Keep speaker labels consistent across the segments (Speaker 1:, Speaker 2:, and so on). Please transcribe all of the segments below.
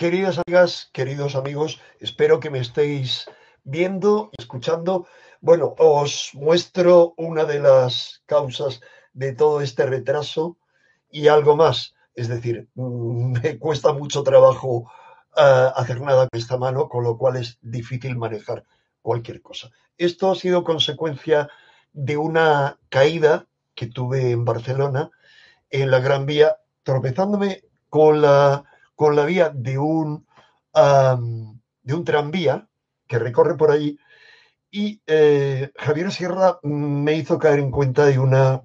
Speaker 1: Queridas amigas, queridos amigos, espero que me estéis viendo y escuchando. Bueno, os muestro una de las causas de todo este retraso y algo más. Es decir, me cuesta mucho trabajo uh, hacer nada con esta mano, con lo cual es difícil manejar cualquier cosa. Esto ha sido consecuencia de una caída que tuve en Barcelona, en la Gran Vía, tropezándome con la con la vía de un, de un tranvía que recorre por allí y eh, Javier Sierra me hizo caer en cuenta de una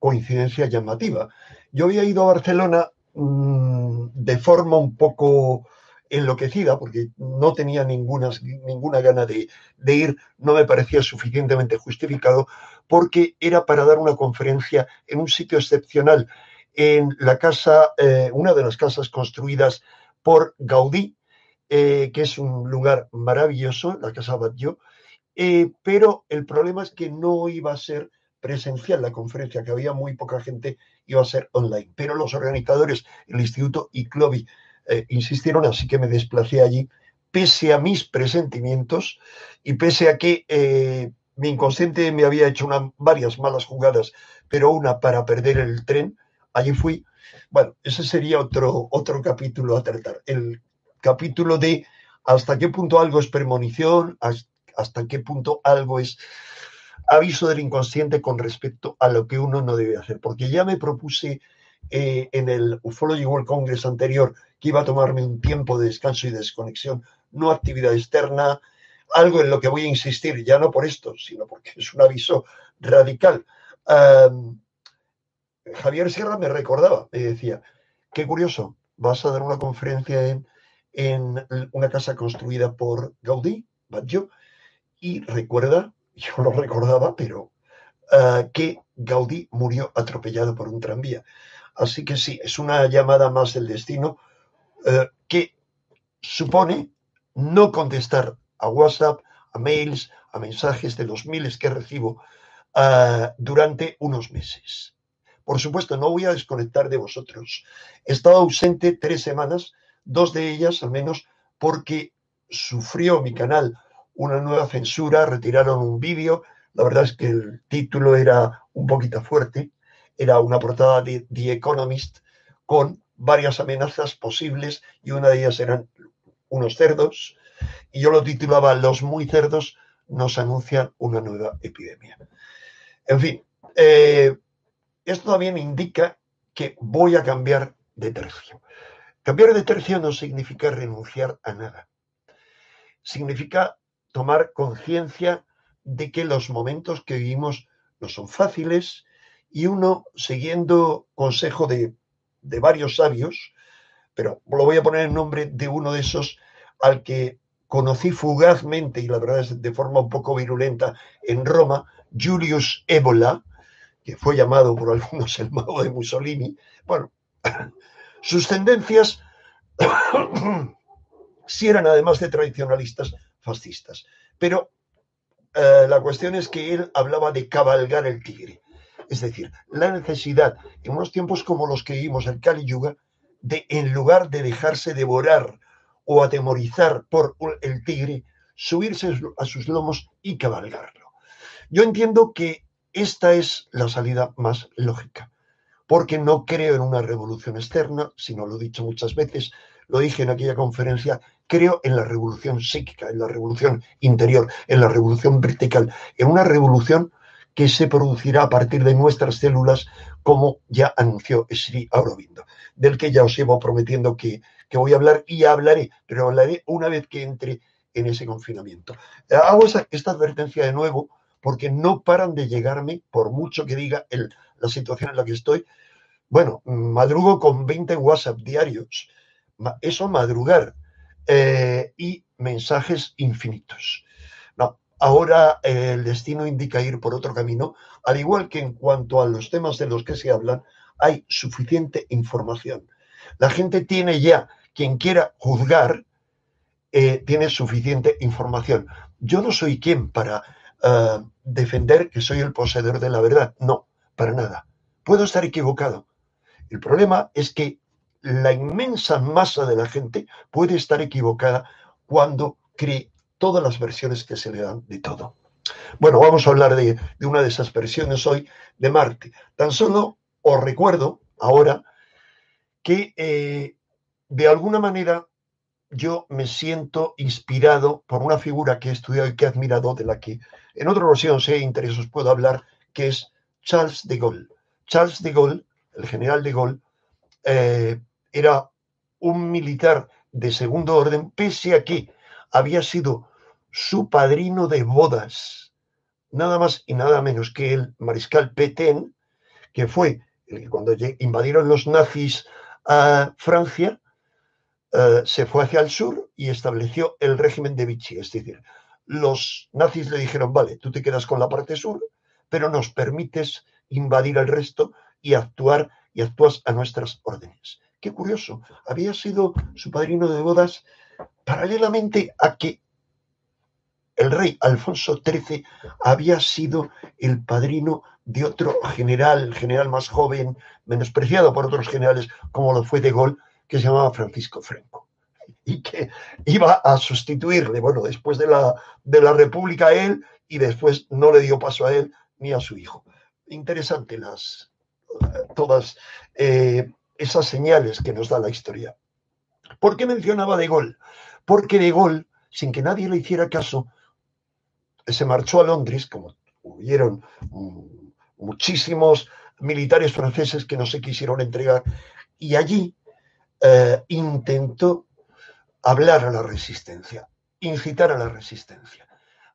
Speaker 1: coincidencia llamativa. Yo había ido a Barcelona mm, de forma un poco enloquecida, porque no tenía ninguna, ninguna gana de, ir, no me parecía suficientemente justificado, porque era para dar una conferencia en un sitio excepcional en la casa, eh, una de las casas construidas por Gaudí, eh, que es un lugar maravilloso, la Casa Batlló, eh, pero el problema es que no iba a ser presencial la conferencia, que había muy poca gente, iba a ser online. Pero los organizadores, el Instituto ICLOBI, insistieron, así que me desplacé allí, pese a mis presentimientos y pese a que mi inconsciente me había hecho varias malas jugadas, pero una para perder el tren, allí fui. Bueno, ese sería otro, otro capítulo a tratar. El capítulo de hasta qué punto algo es premonición, hasta qué punto algo es aviso del inconsciente con respecto a lo que uno no debe hacer. Porque ya me propuse eh, en el Ufology World Congress anterior que iba a tomarme un tiempo de descanso y desconexión, no actividad externa, algo en lo que voy a insistir, ya no por esto, sino porque es un aviso radical. Javier Sierra me recordaba, me decía, qué curioso, vas a dar una conferencia en, una casa construida por Gaudí, Batlló, y recuerda, yo lo recordaba, pero ah, que Gaudí murió atropellado por un tranvía. Así que sí, es una llamada más del destino eh, que supone no contestar a WhatsApp, a mails, a mensajes de los miles que recibo ah, durante unos meses. Por supuesto, no voy a desconectar de vosotros. He estado ausente tres semanas, dos de ellas al menos, porque sufrió mi canal una nueva censura, retiraron un vídeo. La verdad es que el título era un poquito fuerte. Era una portada de The Economist con varias amenazas posibles y una de ellas eran unos cerdos. Y yo lo titulaba Los muy cerdos nos anuncian una nueva epidemia. En fin, eh, esto también indica que voy a cambiar de tercio. Cambiar de tercio no significa renunciar a nada. Significa tomar conciencia de que los momentos que vivimos no son fáciles y uno, siguiendo consejo de, de varios sabios, pero lo voy a poner en nombre de uno de esos al que conocí fugazmente y la verdad es de forma un poco virulenta en Roma, Julius Ébola, que fue llamado por algunos el mago de Mussolini, bueno, sus tendencias sí eran además de tradicionalistas fascistas. Pero eh, la cuestión es que él hablaba de cabalgar el tigre. Es decir, la necesidad, en unos tiempos como los que vivimos, el Kali Yuga, de en lugar de dejarse devorar o atemorizar por el tigre, subirse a sus lomos y cabalgarlo. Yo entiendo que esta es la salida más lógica, porque no creo en una revolución externa, sino lo he dicho muchas veces, lo dije en aquella conferencia, creo en la revolución psíquica, en la revolución interior, en la revolución vertical, en una revolución que se producirá a partir de nuestras células, como ya anunció Sri Aurobindo, del que ya os llevo prometiendo que, que voy a hablar y hablaré, pero hablaré una vez que entre en ese confinamiento. Hago esta advertencia de nuevo porque no paran de llegarme, por mucho que diga el, la situación en la que estoy, Bueno, madrugo con 20 WhatsApp diarios. Eso madrugar. Eh, y mensajes infinitos. No, ahora el destino indica ir por otro camino, al igual que en cuanto a los temas de los que se hablan, hay suficiente información. La gente tiene ya, quien quiera juzgar, eh, tiene suficiente información. Yo no soy quien para defender que soy el poseedor de la verdad. No, para nada. Puedo estar equivocado. El problema es que la inmensa masa de la gente puede estar equivocada cuando cree todas las versiones que se le dan de todo. Bueno, vamos a hablar de, una de esas versiones hoy de Marte. Tan solo os recuerdo ahora que eh, de alguna manera yo me siento inspirado por una figura que he estudiado y que he admirado, de la que en otra ocasión, si hay interés, os puedo hablar, que es Charles de Gaulle. Charles de Gaulle, el general de Gaulle, eh, era un militar de segundo orden, pese a que había sido su padrino de bodas, nada más y nada menos que el mariscal Pétain, que fue el que cuando invadieron los nazis a Francia, eh, se fue hacia el sur y estableció el régimen de Vichy. Es decir, los nazis le dijeron, vale, tú te quedas con la parte sur, pero nos permites invadir el resto y actuar y actúas a nuestras órdenes. Qué curioso, había sido su padrino de bodas paralelamente a que el rey Alfonso XIII había sido el padrino de otro general, general más joven, menospreciado por otros generales, como lo fue de Gaulle, que se llamaba Francisco Franco, y que iba a sustituirle, bueno, después de la, de la República a él, y después no le dio paso a él ni a su hijo. Interesante las, todas eh, esas señales que nos da la historia. ¿Por qué mencionaba De Gaulle? Porque De Gaulle, sin que nadie le hiciera caso, se marchó a Londres, como hubieron muchísimos militares franceses que no se quisieron entregar, y allí eh, intentó hablar a la resistencia, incitar a la resistencia.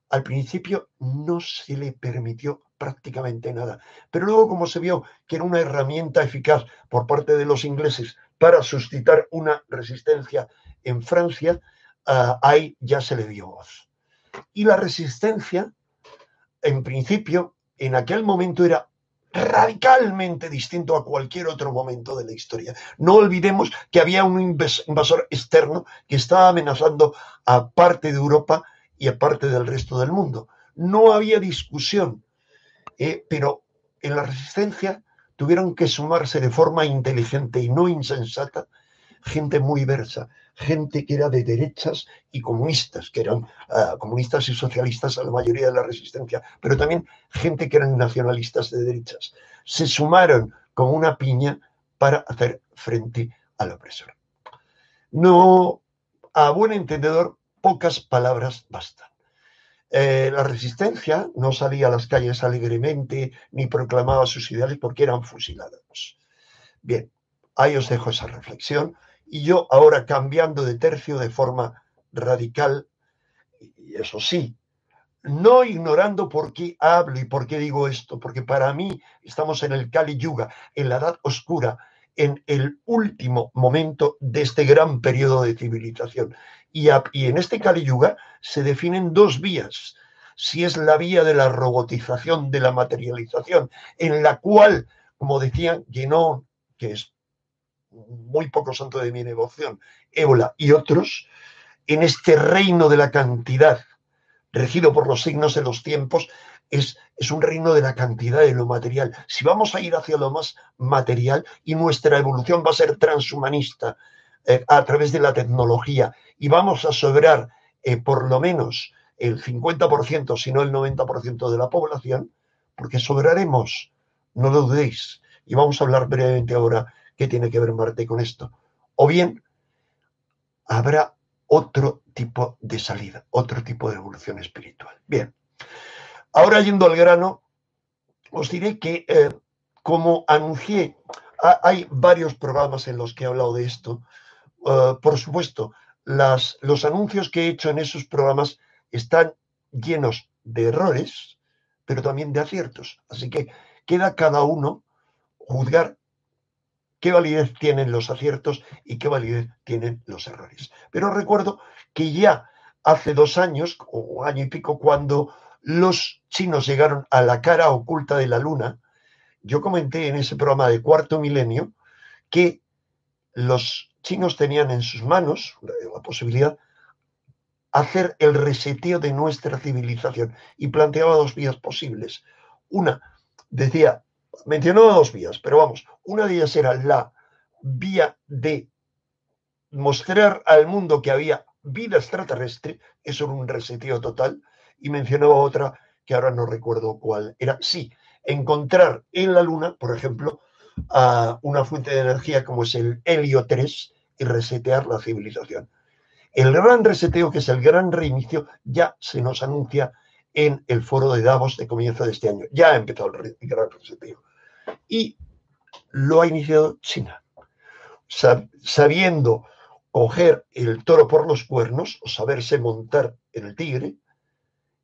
Speaker 1: Al principio no se le permitió prácticamente nada. Pero luego, como se vio que era una herramienta eficaz por parte de los ingleses para suscitar una resistencia en Francia, ah, ahí ya se le dio voz. Y la resistencia, en principio, en aquel momento era radicalmente distinto a cualquier otro momento de la historia. No olvidemos que había un invasor externo que estaba amenazando a parte de Europa y a parte del resto del mundo. No había discusión eh, pero en la resistencia tuvieron que sumarse de forma inteligente y no insensata gente muy diversa, gente que era de derechas y comunistas, que eran ah, comunistas y socialistas a la mayoría de la resistencia, pero también gente que eran nacionalistas de derechas. Se sumaron como una piña para hacer frente al opresor. No, a buen entendedor, pocas palabras bastan. Eh, la resistencia no salía a las calles alegremente ni proclamaba sus ideales porque eran fusilados. Bien, ahí os dejo esa reflexión y yo ahora cambiando de tercio de forma radical, y eso sí, no ignorando por qué hablo y por qué digo esto, porque para mí estamos en el Kali Yuga, en la edad oscura, en el último momento de este gran periodo de civilización. Y, en este Kali Yuga se definen dos vías. Si es la vía de la robotización, de la materialización, en la cual, como decían Guénon, que es muy poco santo de mi devoción, Ébola y otros, en este reino de la cantidad, regido por los signos de los tiempos, es, es, un reino de la cantidad de lo material. Si vamos a ir hacia lo más material y nuestra evolución va a ser transhumanista eh, a través de la tecnología y vamos a sobrar eh, por lo menos el 50%, si no el 90% de la población, porque sobraremos, no lo dudéis. Y vamos a hablar brevemente ahora qué tiene que ver Marte con esto. O bien habrá otro tipo de salida, otro tipo de evolución espiritual. Bien, ahora yendo al grano, os diré que, eh, como anuncié, hay varios programas en los que he hablado de esto. por supuesto, los anuncios que he hecho en esos programas están llenos de errores, pero también de aciertos. Así que queda cada uno juzgar qué validez tienen los aciertos y qué validez tienen los errores. Pero recuerdo que ya hace dos años, o año y pico, cuando los chinos llegaron a la cara oculta de la luna, yo comenté en ese programa de cuarto milenio que los chinos tenían en sus manos la posibilidad hacer el reseteo de nuestra civilización y planteaba dos vías posibles. Una, decía, mencionaba dos vías, pero vamos, una de ellas era la vía de mostrar al mundo que había vida extraterrestre, eso era un reseteo total, y mencionaba otra que ahora no recuerdo cuál era. Sí, encontrar en la Luna, por ejemplo, una fuente de energía como es el helio 3 y resetear la civilización. El gran reseteo, que es el gran reinicio, ya se nos anuncia en el foro de Davos de comienzo de este año. Ya ha empezado el, gran reseteo. Y lo ha iniciado China. Sabiendo coger el toro por los cuernos, o saberse montar en el tigre,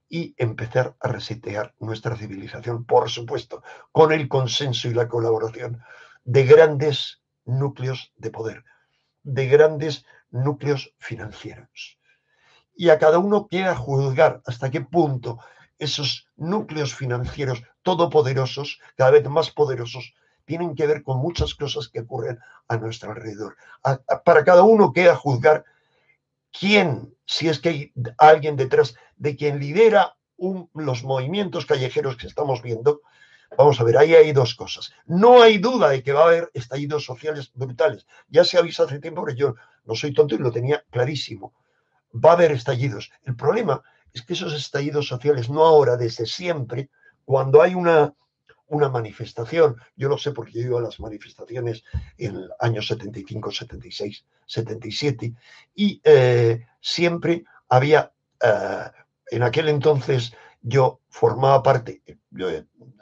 Speaker 1: y empezar a resetear nuestra civilización, por supuesto, con el consenso y la colaboración de grandes núcleos de poder, de grandes núcleos financieros. Y a cada uno queda juzgar hasta qué punto esos núcleos financieros todopoderosos, cada vez más poderosos, tienen que ver con muchas cosas que ocurren a nuestro alrededor. para cada uno queda juzgar quién, si es que hay alguien detrás de quien lidera los movimientos callejeros que estamos viendo, vamos a ver, ahí hay dos cosas. No hay duda de que va a haber estallidos sociales brutales. Ya se avisa hace tiempo, pero yo no soy tonto y lo tenía clarísimo. Va a haber estallidos. El problema es que esos estallidos sociales, no ahora, desde siempre, cuando hay una, una manifestación, yo lo sé porque yo iba a las manifestaciones en el año 75, 76, 77, y eh, siempre había, eh, en aquel entonces yo formaba parte,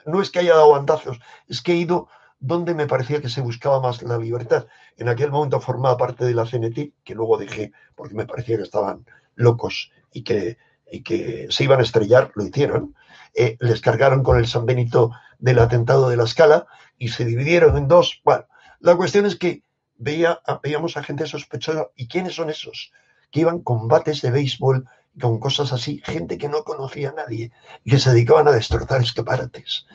Speaker 1: no es que haya dado bandazos, es que he ido donde me parecía que se buscaba más la libertad. En aquel momento formaba parte de la CNT, que luego dejé porque me parecía que estaban locos y que, y que se iban a estrellar, lo hicieron. Eh, les cargaron con el San Benito del atentado de la escala y se dividieron en dos. Bueno, la cuestión es que veía, veíamos a gente sospechosa. ¿Y quiénes son esos? Que iban combates de béisbol con cosas así, gente que no conocía a nadie y que se dedicaban a destrozar escaparates.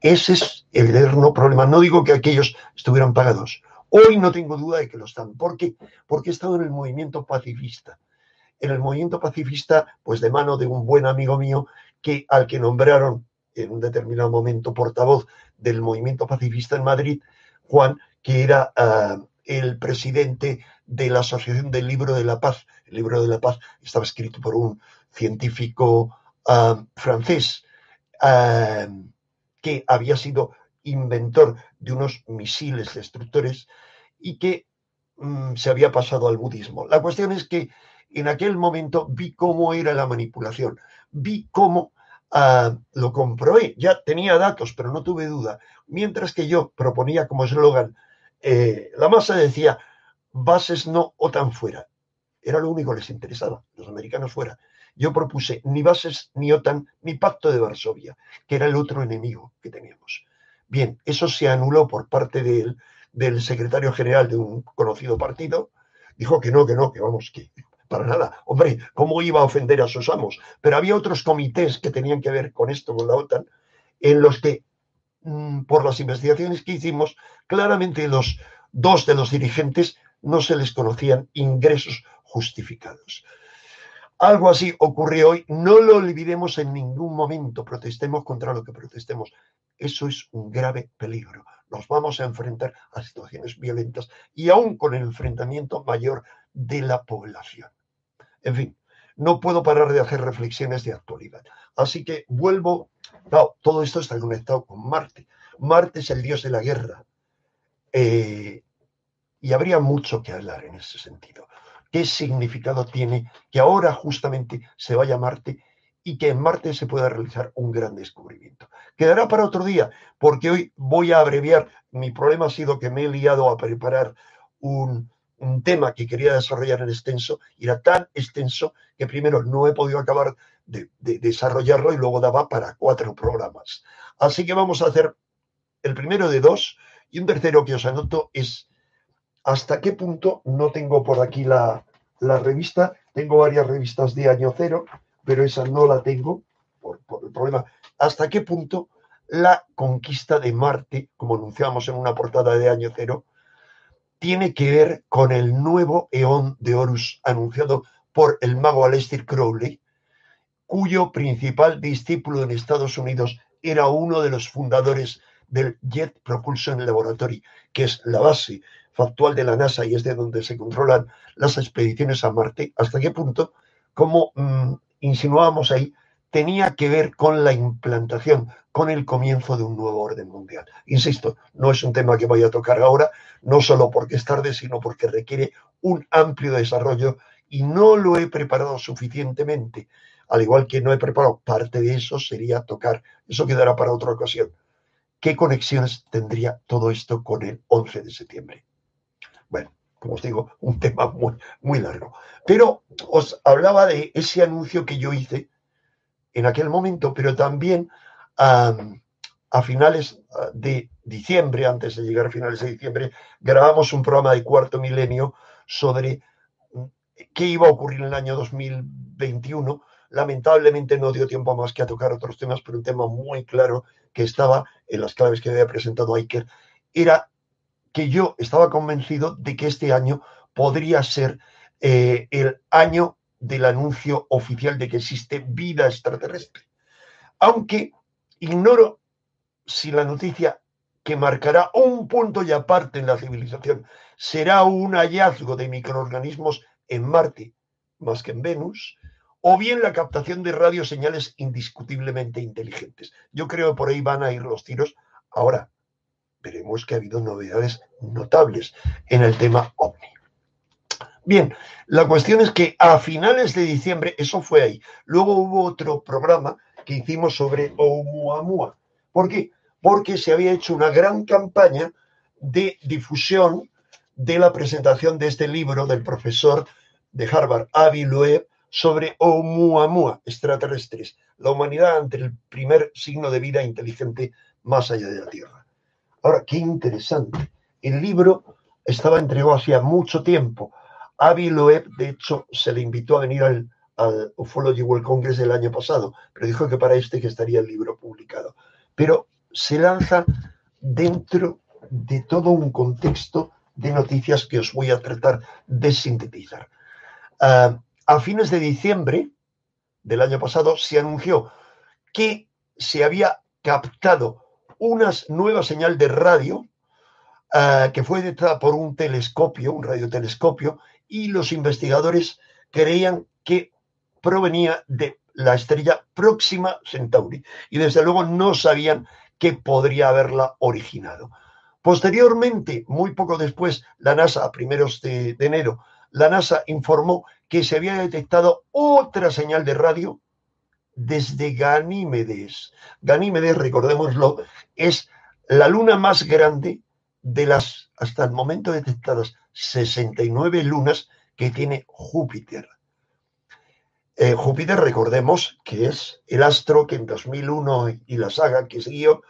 Speaker 1: Ese es el eterno problema. No digo que aquellos estuvieran pagados. Hoy no tengo duda de que lo están. ¿Por qué? Porque he estado en el movimiento pacifista. En el movimiento pacifista, pues de mano de un buen amigo mío, que al que nombraron en un determinado momento portavoz del movimiento pacifista en Madrid, Juan, que era ah, el presidente de la Asociación del Libro de la Paz. El Libro de la Paz estaba escrito por un científico ah, francés ah, que había sido inventor de unos misiles destructores y que mm, se había pasado al budismo. La cuestión es que en aquel momento vi cómo era la manipulación, vi cómo Ah, lo comprobé, ya tenía datos, pero no tuve duda. Mientras que yo proponía como eslogan, eh, la masa decía, bases no, OTAN fuera. Era lo único que les interesaba, los americanos fuera. Yo propuse ni bases, ni OTAN, ni pacto de Varsovia, que era el otro enemigo que teníamos. Bien, eso se anuló por parte del, del secretario general de un conocido partido. Dijo que no, que no, que vamos, que para nada. Hombre, ¿cómo iba a ofender a sus amos? Pero había otros comités que tenían que ver con esto, con la OTAN, en los que, mm, por las investigaciones que hicimos, claramente los dos de los dirigentes no se les conocían ingresos justificados. Algo así ocurrió hoy. No lo olvidemos en ningún momento. Protestemos contra lo que protestemos. Eso es un grave peligro. Nos vamos a enfrentar a situaciones violentas y aún con el enfrentamiento mayor de la población. En fin, no puedo parar de hacer reflexiones de actualidad. Así que vuelvo, todo esto está conectado con Marte. Marte es el dios de la guerra. Eh, y habría mucho que hablar en ese sentido. ¿Qué significado tiene que ahora justamente se vaya a Marte y que en Marte se pueda realizar un gran descubrimiento? Quedará para otro día, porque hoy voy a abreviar. Mi problema ha sido que me he liado a preparar un, un tema que quería desarrollar en extenso y era tan extenso que primero no he podido acabar de, desarrollarlo y luego daba para cuatro programas. Así que vamos a hacer el primero de dos Y un tercero que os anoto es hasta qué punto, no tengo por aquí la, revista, tengo varias revistas de año cero, pero esa no la tengo por, el problema, hasta qué punto la conquista de Marte, como anunciamos en una portada de año cero, tiene que ver con el nuevo eón de Horus anunciado por el mago Aleister Crowley, cuyo principal discípulo en Estados Unidos era uno de los fundadores del Jet Propulsion Laboratory, que es la base factual de la NASA y es de donde se controlan las expediciones a Marte. ¿Hasta qué punto, como mm, insinuábamos ahí, tenía que ver con la implantación, con el comienzo de un nuevo orden mundial? Insisto, no es un tema que voy a tocar ahora, no solo porque es tarde, sino porque requiere un amplio desarrollo y no lo he preparado suficientemente. Al igual que no he preparado parte de eso, sería tocar, eso quedará para otra ocasión. ¿Qué conexiones tendría todo esto con el 11 de septiembre? Bueno, como os digo, un tema muy, muy largo. Pero os hablaba de ese anuncio que yo hice en aquel momento, pero también a finales de diciembre, antes de llegar a finales de diciembre, grabamos un programa de cuarto milenio sobre qué iba a ocurrir en el año 2021. Lamentablemente no dio tiempo más que a tocar otros temas, pero un tema muy claro que estaba en las claves que había presentado Iker era que yo estaba convencido de que este año podría ser eh, el año del anuncio oficial de que existe vida extraterrestre. Aunque ignoro si la noticia que marcará un punto y aparte en la civilización será un hallazgo de microorganismos en Marte más que en Venus, o bien la captación de radioseñales indiscutiblemente inteligentes. Yo creo que por ahí van a ir los tiros. Ahora, veremos que ha habido novedades notables en el tema OVNI. Bien, la cuestión es que a finales de diciembre, eso fue ahí. Luego hubo otro programa que hicimos sobre Oumuamua. ¿Por qué? Porque se había hecho una gran campaña de difusión de la presentación de este libro del profesor de Harvard, Avi Loeb, sobre Oumuamua, extraterrestres, la humanidad ante el primer signo de vida inteligente más allá de la Tierra. Ahora, qué interesante. El libro estaba entregado hacía mucho tiempo. Avi Loeb, de hecho, se le invitó a venir al, al Ufology World Congress del año pasado, pero dijo que para este que estaría el libro publicado. Pero se lanza dentro de todo un contexto de noticias que os voy a tratar de sintetizar. Ah, a fines de diciembre del año pasado se anunció que se había captado una nueva señal de radio ah, que fue detectada por un telescopio, un radiotelescopio, y los investigadores creían que provenía de la estrella Próxima Centauri y desde luego no sabían qué podría haberla originado. Posteriormente, muy poco después, la NASA, a primeros de, enero, la NASA informó que se había detectado otra señal de radio desde Ganímedes. Ganímedes, recordémoslo, es la luna más grande de las hasta el momento detectadas 69 lunas que tiene Júpiter. Eh, Júpiter, recordemos que es el astro que en 2001 y la saga que siguió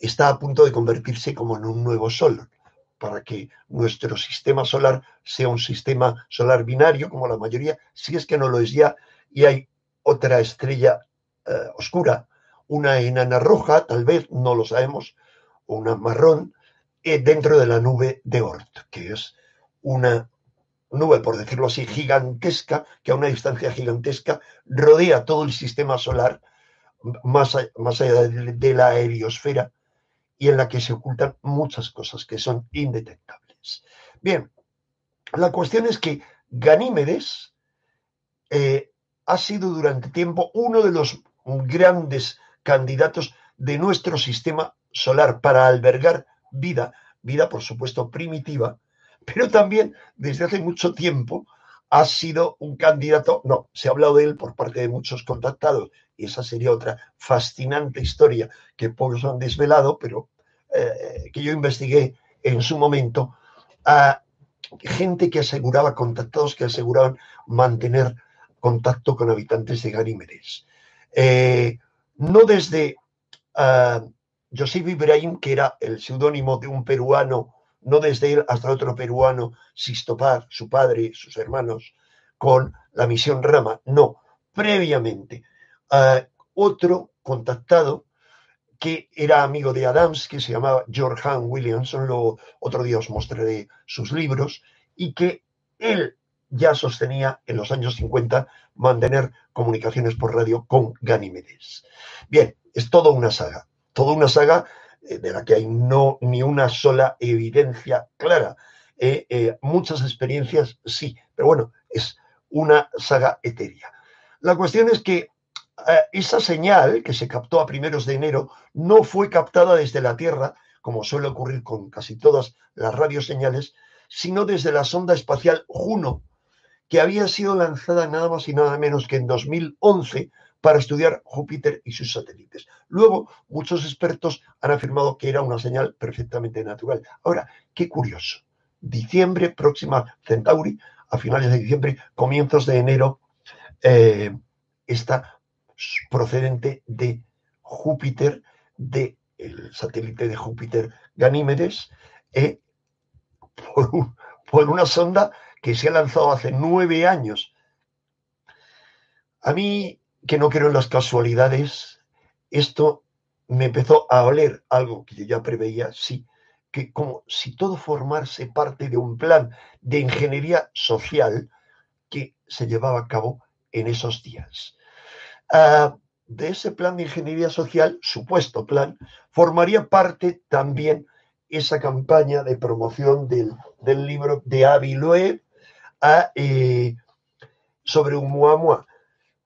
Speaker 1: está a punto de convertirse como en un nuevo sol, para que nuestro sistema solar sea un sistema solar binario, como la mayoría, si es que no lo es ya, y hay otra estrella eh, oscura, una enana roja, tal vez, no lo sabemos, una marrón, dentro de la nube de Oort, que es una nube, por decirlo así, gigantesca, que a una distancia gigantesca rodea todo el sistema solar, más, más allá de la aeriosfera, y en la que se ocultan muchas cosas que son indetectables. Bien, la cuestión es que Ganímedes eh, ha sido durante tiempo uno de los grandes candidatos de nuestro sistema solar para albergar vida, vida por supuesto primitiva, pero también desde hace mucho tiempo ha sido un candidato, no, se ha hablado de él por parte de muchos contactados, y esa sería otra fascinante historia que pocos han desvelado, pero eh, que yo investigué en su momento, a gente que aseguraba, contactados que aseguraban mantener contacto con habitantes de Ganímedes. Eh, no desde ah, Joseph Ibrahim, que era el seudónimo de un peruano, no desde él hasta otro peruano, Sistopar, su padre, sus hermanos, con la misión Rama. No, previamente, otro contactado que era amigo de Adams, que se llamaba George Han Williamson, lo, otro día os mostraré sus libros, y que él ya sostenía en los años 50 mantener comunicaciones por radio con Ganímedes. Bien, es toda una saga, toda una saga eh, de la que hay no ni una sola evidencia clara. Eh, eh, muchas experiencias sí, pero bueno, es una saga etérea. La cuestión es que esa señal que se captó a primeros de enero no fue captada desde la Tierra, como suele ocurrir con casi todas las radioseñales, sino desde la sonda espacial Juno, que había sido lanzada nada más y nada menos que en 2011 para estudiar Júpiter y sus satélites. Luego, muchos expertos han afirmado que era una señal perfectamente natural. Ahora, qué curioso. Diciembre, próxima Centauri, a finales de diciembre, comienzos de enero, eh, está procedente de Júpiter, del satélite de Júpiter Ganímedes, eh, por, una sonda que se ha lanzado hace nueve años. A mí, que no en las casualidades, esto me empezó a oler algo que yo ya preveía, sí, que como si todo formase parte de un plan de ingeniería social que se llevaba a cabo en esos días. Ah, de ese plan de ingeniería social, supuesto plan, formaría parte también esa campaña de promoción del, libro de Avi Loeb eh, sobre un muamua.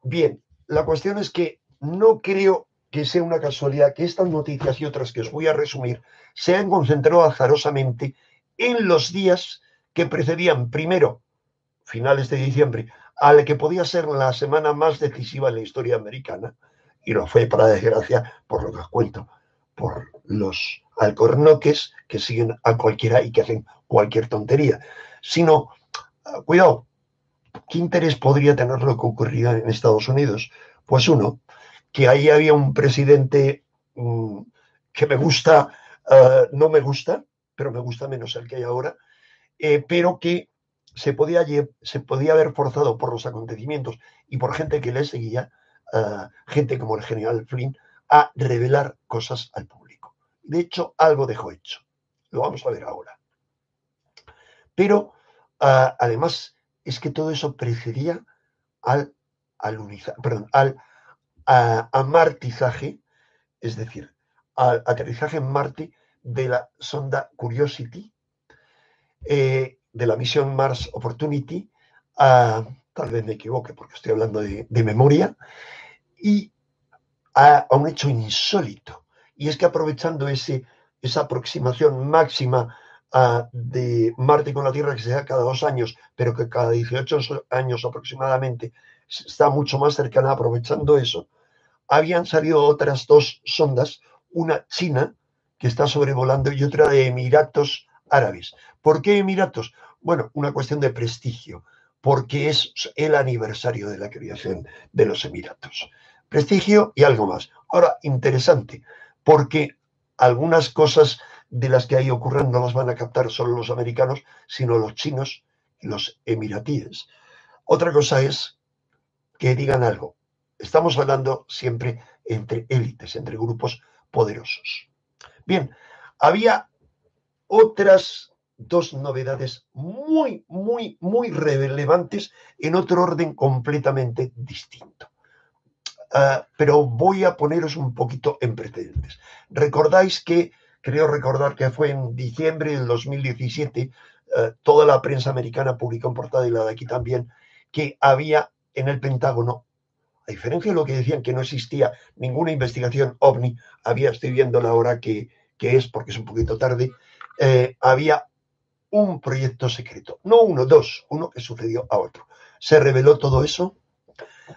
Speaker 1: Bien, la cuestión es que no creo que sea una casualidad que estas noticias y otras que os voy a resumir se han concentrado azarosamente en los días que precedían, primero, finales de diciembre, a la que podía ser la semana más decisiva en la historia americana, y lo fue para desgracia por lo que os cuento, por los alcornoques que siguen a cualquiera y que hacen cualquier tontería, sino, cuidado, ¿qué interés podría tener lo que ocurría en Estados Unidos? Pues uno, que ahí había un presidente mm, que me gusta, ah, no me gusta, pero me gusta menos el que hay ahora, eh, pero que se podía, se podía haber forzado por los acontecimientos y por gente que le seguía, gente como el general Flynn, a revelar cosas al público. De hecho, algo dejó hecho. Lo vamos a ver ahora. Pero además es que todo eso precedía al, perdón, al amartizaje, es decir, al aterrizaje en Marte de la sonda Curiosity, eh, de la misión Mars Opportunity, tal vez me equivoque porque estoy hablando de, memoria, y a, un hecho insólito. Y es que aprovechando ese, esa aproximación máxima de Marte con la Tierra, que se da cada dos años, pero que cada 18 años aproximadamente está mucho más cercana, aprovechando eso, habían salido otras dos sondas, una china, que está sobrevolando, y otra de Emiratos Árabes. ¿Por qué Emiratos? Bueno, una cuestión de prestigio, porque es el aniversario de la creación de los Emiratos. Prestigio y algo más. Ahora, interesante, porque algunas cosas de las que ahí ocurren no las van a captar solo los americanos, sino los chinos y los emiratíes. Otra cosa es que digan algo. Estamos hablando siempre entre élites, entre grupos poderosos. Bien, había otras dos novedades muy, muy, muy relevantes en otro orden completamente distinto. Ah, pero voy a poneros un poquito en precedentes. Recordáis que, creo recordar que fue en diciembre del 2017, ah, toda la prensa americana publicó en portada y la de aquí también, que había en el Pentágono, a diferencia de lo que decían que no existía ninguna investigación ovni, había, estoy viendo la hora que, que es, porque es un poquito tarde, eh, había un proyecto secreto. No uno, dos, uno que sucedió a otro. Se reveló todo eso.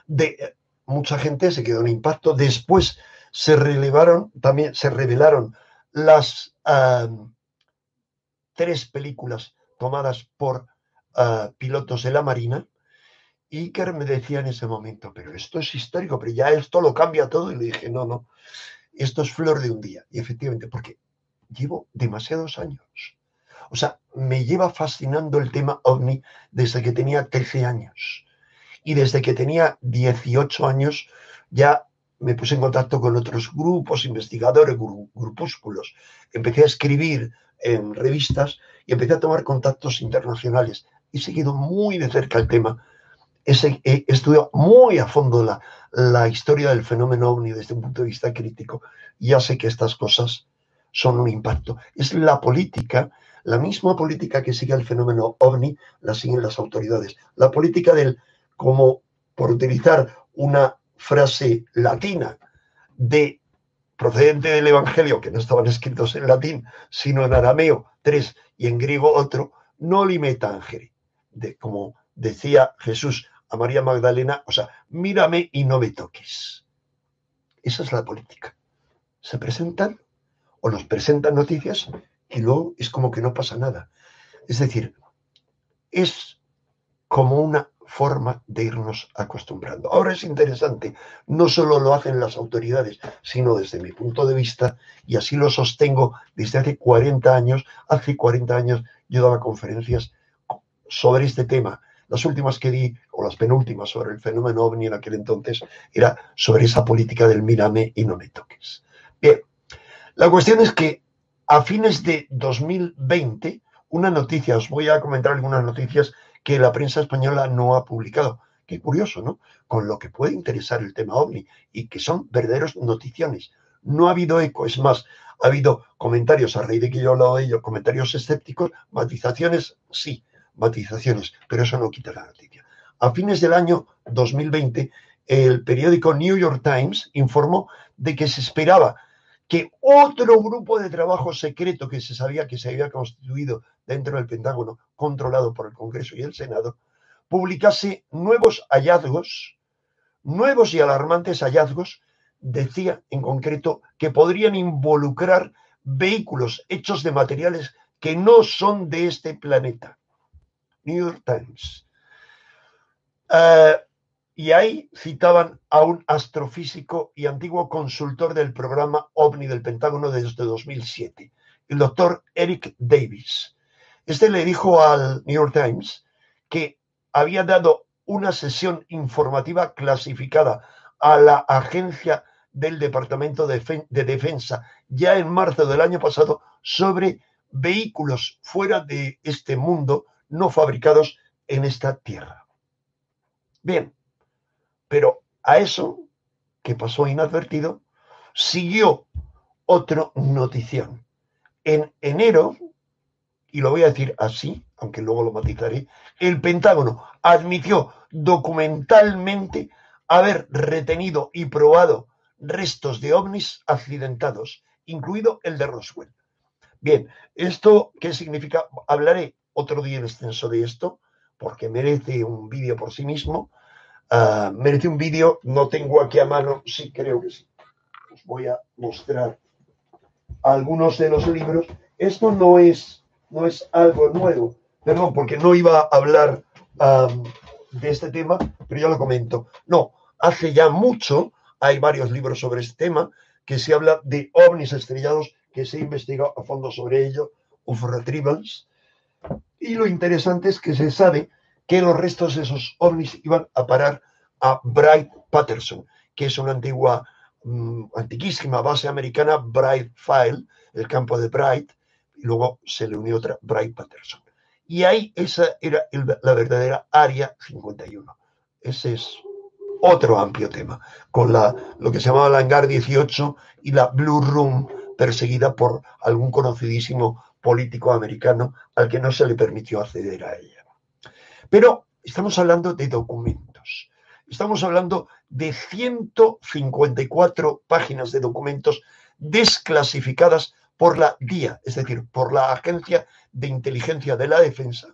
Speaker 1: De, eh, mucha gente se quedó en impacto. Después se relevaron, también se revelaron las tres películas tomadas por ah, pilotos de la Marina. Que me decía en ese momento, pero esto es histórico, pero ya esto lo cambia todo. Y le dije, no, no, esto es flor de un día. Y efectivamente, porque llevo demasiados años. O sea, me lleva fascinando el tema ovni desde que tenía 13 años. Y desde que tenía 18 años ya me puse en contacto con otros grupos, investigadores, grupúsculos. Empecé a escribir en revistas y empecé a tomar contactos internacionales. He seguido muy de cerca el tema. He, estudiado muy a fondo la, historia del fenómeno ovni desde un punto de vista crítico. Ya sé que estas cosas son un impacto. Es la política, la misma política que sigue el fenómeno ovni, la siguen las autoridades. La política del, como por utilizar una frase latina de procedente del Evangelio, que no estaban escritos en latín, sino en arameo tres y en griego otro, no lime tangere, de, como decía Jesús a María Magdalena, o sea, mírame y no me toques. Esa es la política. Se presentan o nos presentan noticias y luego es como que no pasa nada. Es decir, es como una forma de irnos acostumbrando. Ahora es interesante, no solo lo hacen las autoridades, sino desde mi punto de vista, y así lo sostengo desde hace 40 años, hace 40 años yo daba conferencias sobre este tema. Las últimas que di, o las penúltimas sobre el fenómeno ovni en aquel entonces, era sobre esa política del mírame y no me toques. Bien, la cuestión es que a fines de 2020, una noticia, os voy a comentar algunas noticias que la prensa española no ha publicado. Qué curioso, ¿no? Con lo que puede interesar el tema ovni y que son verdaderos noticiones. No ha habido eco, es más, ha habido comentarios, a raíz de que yo he hablado de ello, comentarios escépticos, matizaciones, sí, matizaciones, pero eso no quita la noticia. A fines del año 2020, el periódico New York Times informó de que se esperaba que otro grupo de trabajo secreto que se sabía que se había constituido dentro del Pentágono, controlado por el Congreso y el Senado, publicase nuevos hallazgos, nuevos y alarmantes hallazgos, decía en concreto que podrían involucrar vehículos hechos de materiales que no son de este planeta. New York Times. Eh, y ahí citaban a un astrofísico y antiguo consultor del programa OVNI del Pentágono desde 2007, el doctor Eric Davis. Este le dijo al New York Times que había dado una sesión informativa clasificada a la agencia del Departamento de Defensa ya en marzo del año pasado sobre vehículos fuera de este mundo no fabricados en esta tierra. Bien, pero a eso, que pasó inadvertido, siguió otra notición. En enero, y lo voy a decir así, aunque luego lo matizaré, el Pentágono admitió documentalmente haber retenido y probado restos de ovnis accidentados, incluido el de Roswell. Bien, ¿esto qué significa? Hablaré otro día en extenso de esto, porque merece un vídeo por sí mismo, Ah, merece un vídeo, no tengo aquí a mano, sí creo que sí. Os voy a mostrar algunos de los libros. Esto no es, no es algo nuevo, perdón, porque no iba a hablar de este tema, pero ya lo comento. No, hace ya mucho hay varios libros sobre este tema que se habla de ovnis estrellados, que se ha investigado a fondo sobre ello, UFO retrievals. Y lo interesante es que se sabe que los restos de esos ovnis iban a parar a Bright Patterson, que es una antigua, mm, antiquísima base americana, Bright File, el campo de Bright, y luego se le unió otra, Bright Patterson. Y ahí esa era la verdadera Área 51. Ese es otro amplio tema, con la, lo que se llamaba la Hangar 18 y la Blue Room, perseguida por algún conocidísimo político americano al que no se le permitió acceder a ella. Pero estamos hablando de documentos. Estamos hablando de 154 páginas de documentos desclasificadas por la DIA, es decir, por la Agencia de Inteligencia de la Defensa.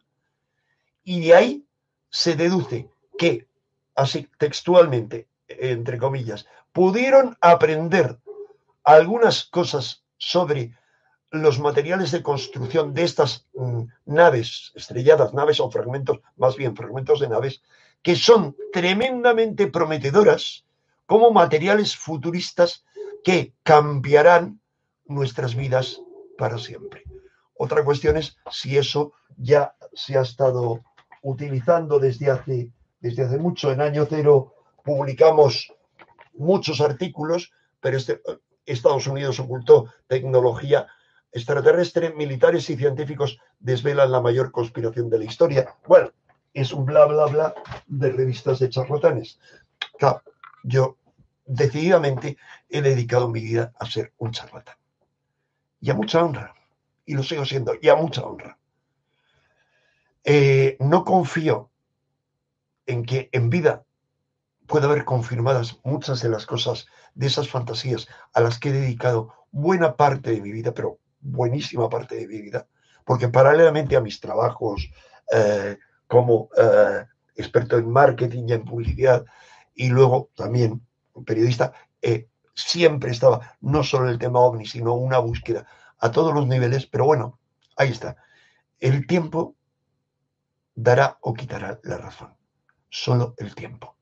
Speaker 1: Y de ahí se deduce que, así textualmente, entre comillas, pudieron aprender algunas cosas sobre los materiales de construcción de estas mm, naves estrelladas, naves o fragmentos, más bien fragmentos de naves, que son tremendamente prometedoras como materiales futuristas que cambiarán nuestras vidas para siempre. Otra cuestión es si eso ya se ha estado utilizando desde hace, desde hace mucho. En año cero publicamos muchos artículos, pero este, Estados Unidos ocultó tecnología extraterrestre, militares y científicos desvelan la mayor conspiración de la historia. Bueno, es un bla, bla, bla de revistas de charlatanes. Claro, yo decididamente he dedicado mi vida a ser un charlatán. Y a mucha honra. Y lo sigo siendo, y a mucha honra. Eh, no confío en que en vida pueda haber confirmadas muchas de las cosas de esas fantasías a las que he dedicado buena parte de mi vida, pero buenísima parte de mi vida, porque paralelamente a mis trabajos eh, como eh, experto en marketing y en publicidad, y luego también periodista, eh, siempre estaba no solo el tema ovni, sino una búsqueda a todos los niveles, pero bueno, ahí está. El tiempo dará o quitará la razón. Solo el tiempo.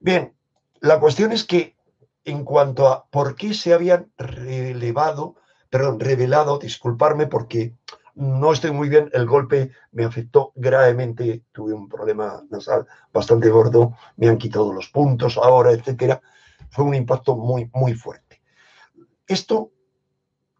Speaker 1: Bien, la cuestión es que en cuanto a por qué se habían relevado, perdón, revelado, disculparme porque no estoy muy bien, el golpe me afectó gravemente, tuve un problema nasal bastante gordo, me han quitado los puntos ahora, etcétera. Fue un impacto muy, muy fuerte. Esto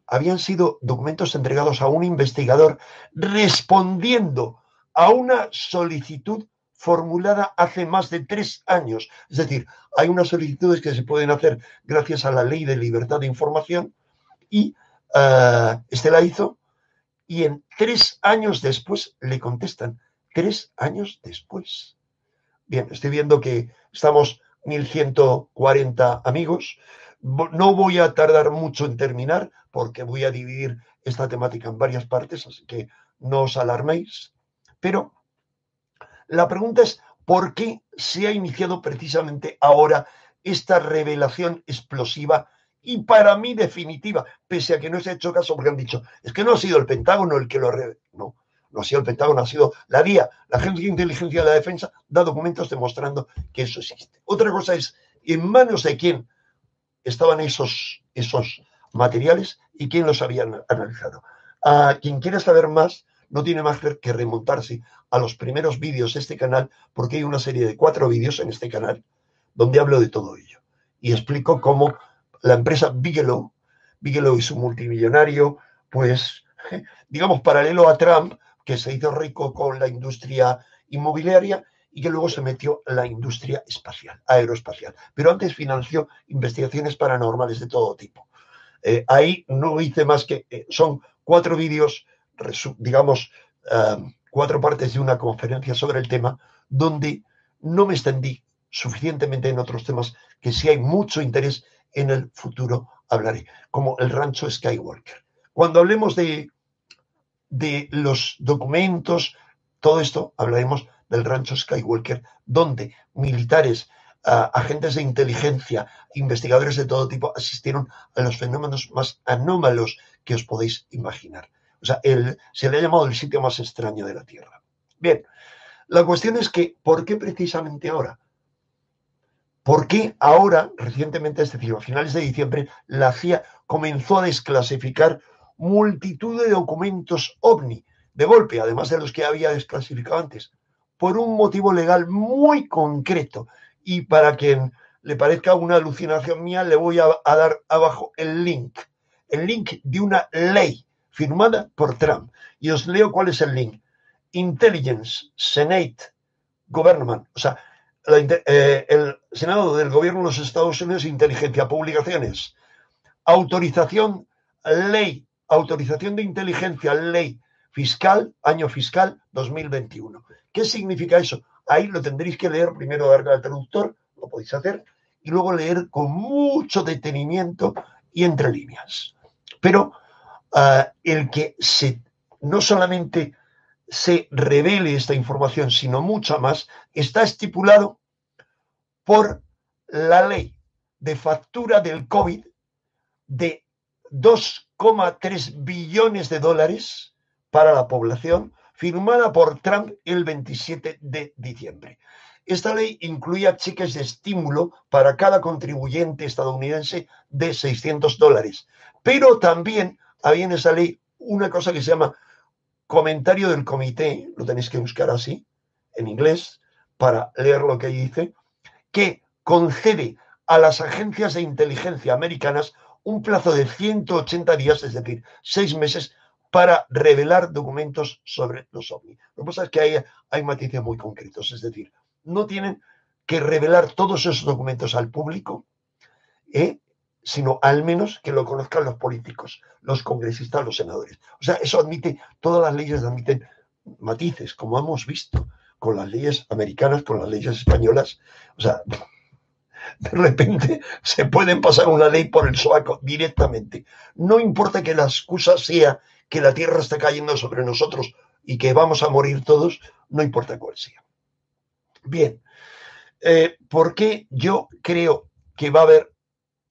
Speaker 1: habían sido documentos entregados a un investigador respondiendo a una solicitud formulada hace más de tres años. Es decir, hay unas solicitudes que se pueden hacer gracias a la ley de libertad de información y uh, este la hizo y en tres años después le contestan. Tres años después. Bien, estoy viendo que estamos 1140 amigos. No voy a tardar mucho en terminar porque voy a dividir esta temática en varias partes, así que no os alarméis. Pero la pregunta es, ¿por qué se ha iniciado precisamente ahora esta revelación explosiva y para mí definitiva, pese a que no se ha hecho caso porque han dicho, es que no ha sido el Pentágono el que lo ha No, no ha sido el Pentágono, ha sido la DIA, la Agencia de Inteligencia de la Defensa, da documentos demostrando que eso existe. Otra cosa es, ¿en manos de quién estaban esos, esos materiales y quién los habían analizado? A quien quiera saber más, no tiene más que remontarse a los primeros vídeos de este canal, porque hay una serie de cuatro vídeos en este canal donde hablo de todo ello. Y explico cómo la empresa Bigelow, Bigelow es un multimillonario, pues, digamos, paralelo a Trump, que se hizo rico con la industria inmobiliaria y que luego se metió en la industria espacial, aeroespacial. Pero antes financió investigaciones paranormales de todo tipo. Eh, ahí no hice más que, eh, son cuatro vídeos digamos, eh, cuatro partes de una conferencia sobre el tema, donde no me extendí suficientemente en otros temas que si hay mucho interés en el futuro hablaré, como el rancho Skywalker. Cuando hablemos de, de los documentos, todo esto, hablaremos del rancho Skywalker, donde militares, eh, agentes de inteligencia, investigadores de todo tipo asistieron a los fenómenos más anómalos que os podéis imaginar. O sea, se le ha llamado el sitio más extraño de la Tierra. Bien, la cuestión es que, ¿por qué precisamente ahora? ¿Por qué ahora, recientemente, es decir, a finales de diciembre, la CIA comenzó a desclasificar multitud de documentos ovni de golpe, además de los que había desclasificado antes? Por un motivo legal muy concreto. Y para quien le parezca una alucinación mía, le voy a, a dar abajo el link. El link de una ley firmada por Trump. Y os leo cuál es el link. Intelligence, Senate, Government, o sea, eh, el Senado del Gobierno de los Estados Unidos, Inteligencia, Publicaciones, autorización, ley, autorización de inteligencia, ley fiscal, año fiscal 2021. ¿Qué significa eso? Ahí lo tendréis que leer, primero darle al traductor, lo podéis hacer, y luego leer con mucho detenimiento y entre líneas. Pero el que se, no solamente se revele esta información, sino mucha más, está estipulado por la ley de factura del COVID de 2,3 billones de dólares para la población, firmada por Trump el 27 de diciembre. Esta ley incluía cheques de estímulo para cada contribuyente estadounidense de 600 dólares, pero también había en esa ley una cosa que se llama comentario del comité, lo tenéis que buscar así, en inglés, para leer lo que dice, que concede a las agencias de inteligencia americanas un plazo de 180 días, es decir, seis meses, para revelar documentos sobre los ovnis. Lo que pasa es que hay, hay matices muy concretos, es decir, no tienen que revelar todos esos documentos al público, ¿eh? sino al menos que lo conozcan los políticos, los congresistas, los senadores. O sea, eso admite, todas las leyes admiten matices, como hemos visto con las leyes americanas, con las leyes españolas. O sea, de repente se pueden pasar una ley por el sobaco directamente. No importa que la excusa sea que la tierra está cayendo sobre nosotros y que vamos a morir todos, no importa cuál sea. Bien, eh, ¿por qué yo creo que va a haber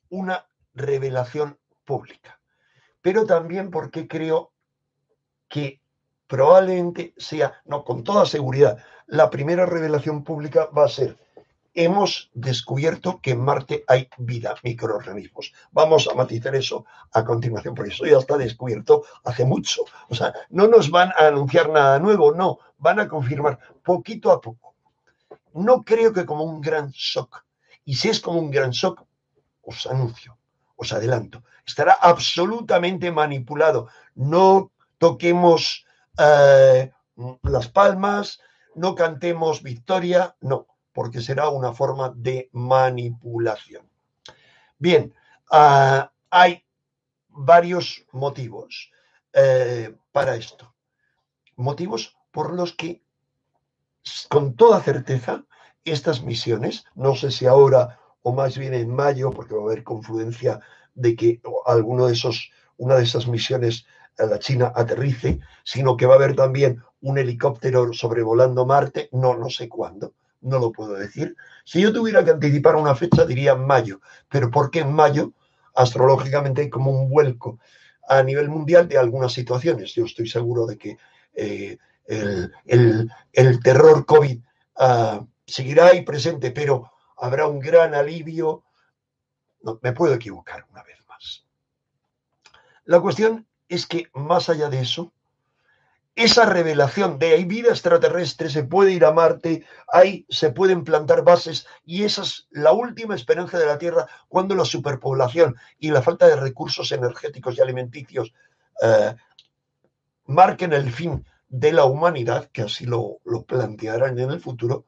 Speaker 1: una revelación pública? Pero también porque creo que probablemente sea, no con toda seguridad, la primera revelación pública va a ser hemos descubierto que en Marte hay vida, microorganismos. Vamos a matizar eso a continuación, porque eso ya está descubierto hace mucho. O sea, no nos van a anunciar nada nuevo, no, van a confirmar poquito a poco. No creo que como un gran shock. Y si es como un gran shock, os anuncio, os adelanto, estará absolutamente manipulado. No toquemos eh, las palmas, no cantemos victoria, no porque será una forma de manipulación. Bien, ah, hay varios motivos eh, para esto. Motivos por los que, con toda certeza, estas misiones, no sé si ahora o más bien en mayo, porque va a haber confluencia de que alguno de esos, una de esas misiones la China aterrice, sino que va a haber también un helicóptero sobrevolando Marte, no, no sé cuándo no lo puedo decir. Si yo tuviera que anticipar una fecha, diría mayo. Pero ¿por qué en mayo? Astrológicamente hay como un vuelco a nivel mundial de algunas situaciones. Yo estoy seguro de que eh, el, terror COVID ah, seguirá ahí presente, pero habrá un gran alivio. No, me puedo equivocar una vez más. La cuestión es que más allá de eso, esa revelación de hay vida extraterrestre, se puede ir a Marte, ahí se pueden plantar bases y esa es la última esperanza de la Tierra cuando la superpoblación y la falta de recursos energéticos y alimenticios eh, marquen el fin de la humanidad, que así lo, lo plantearán en el futuro,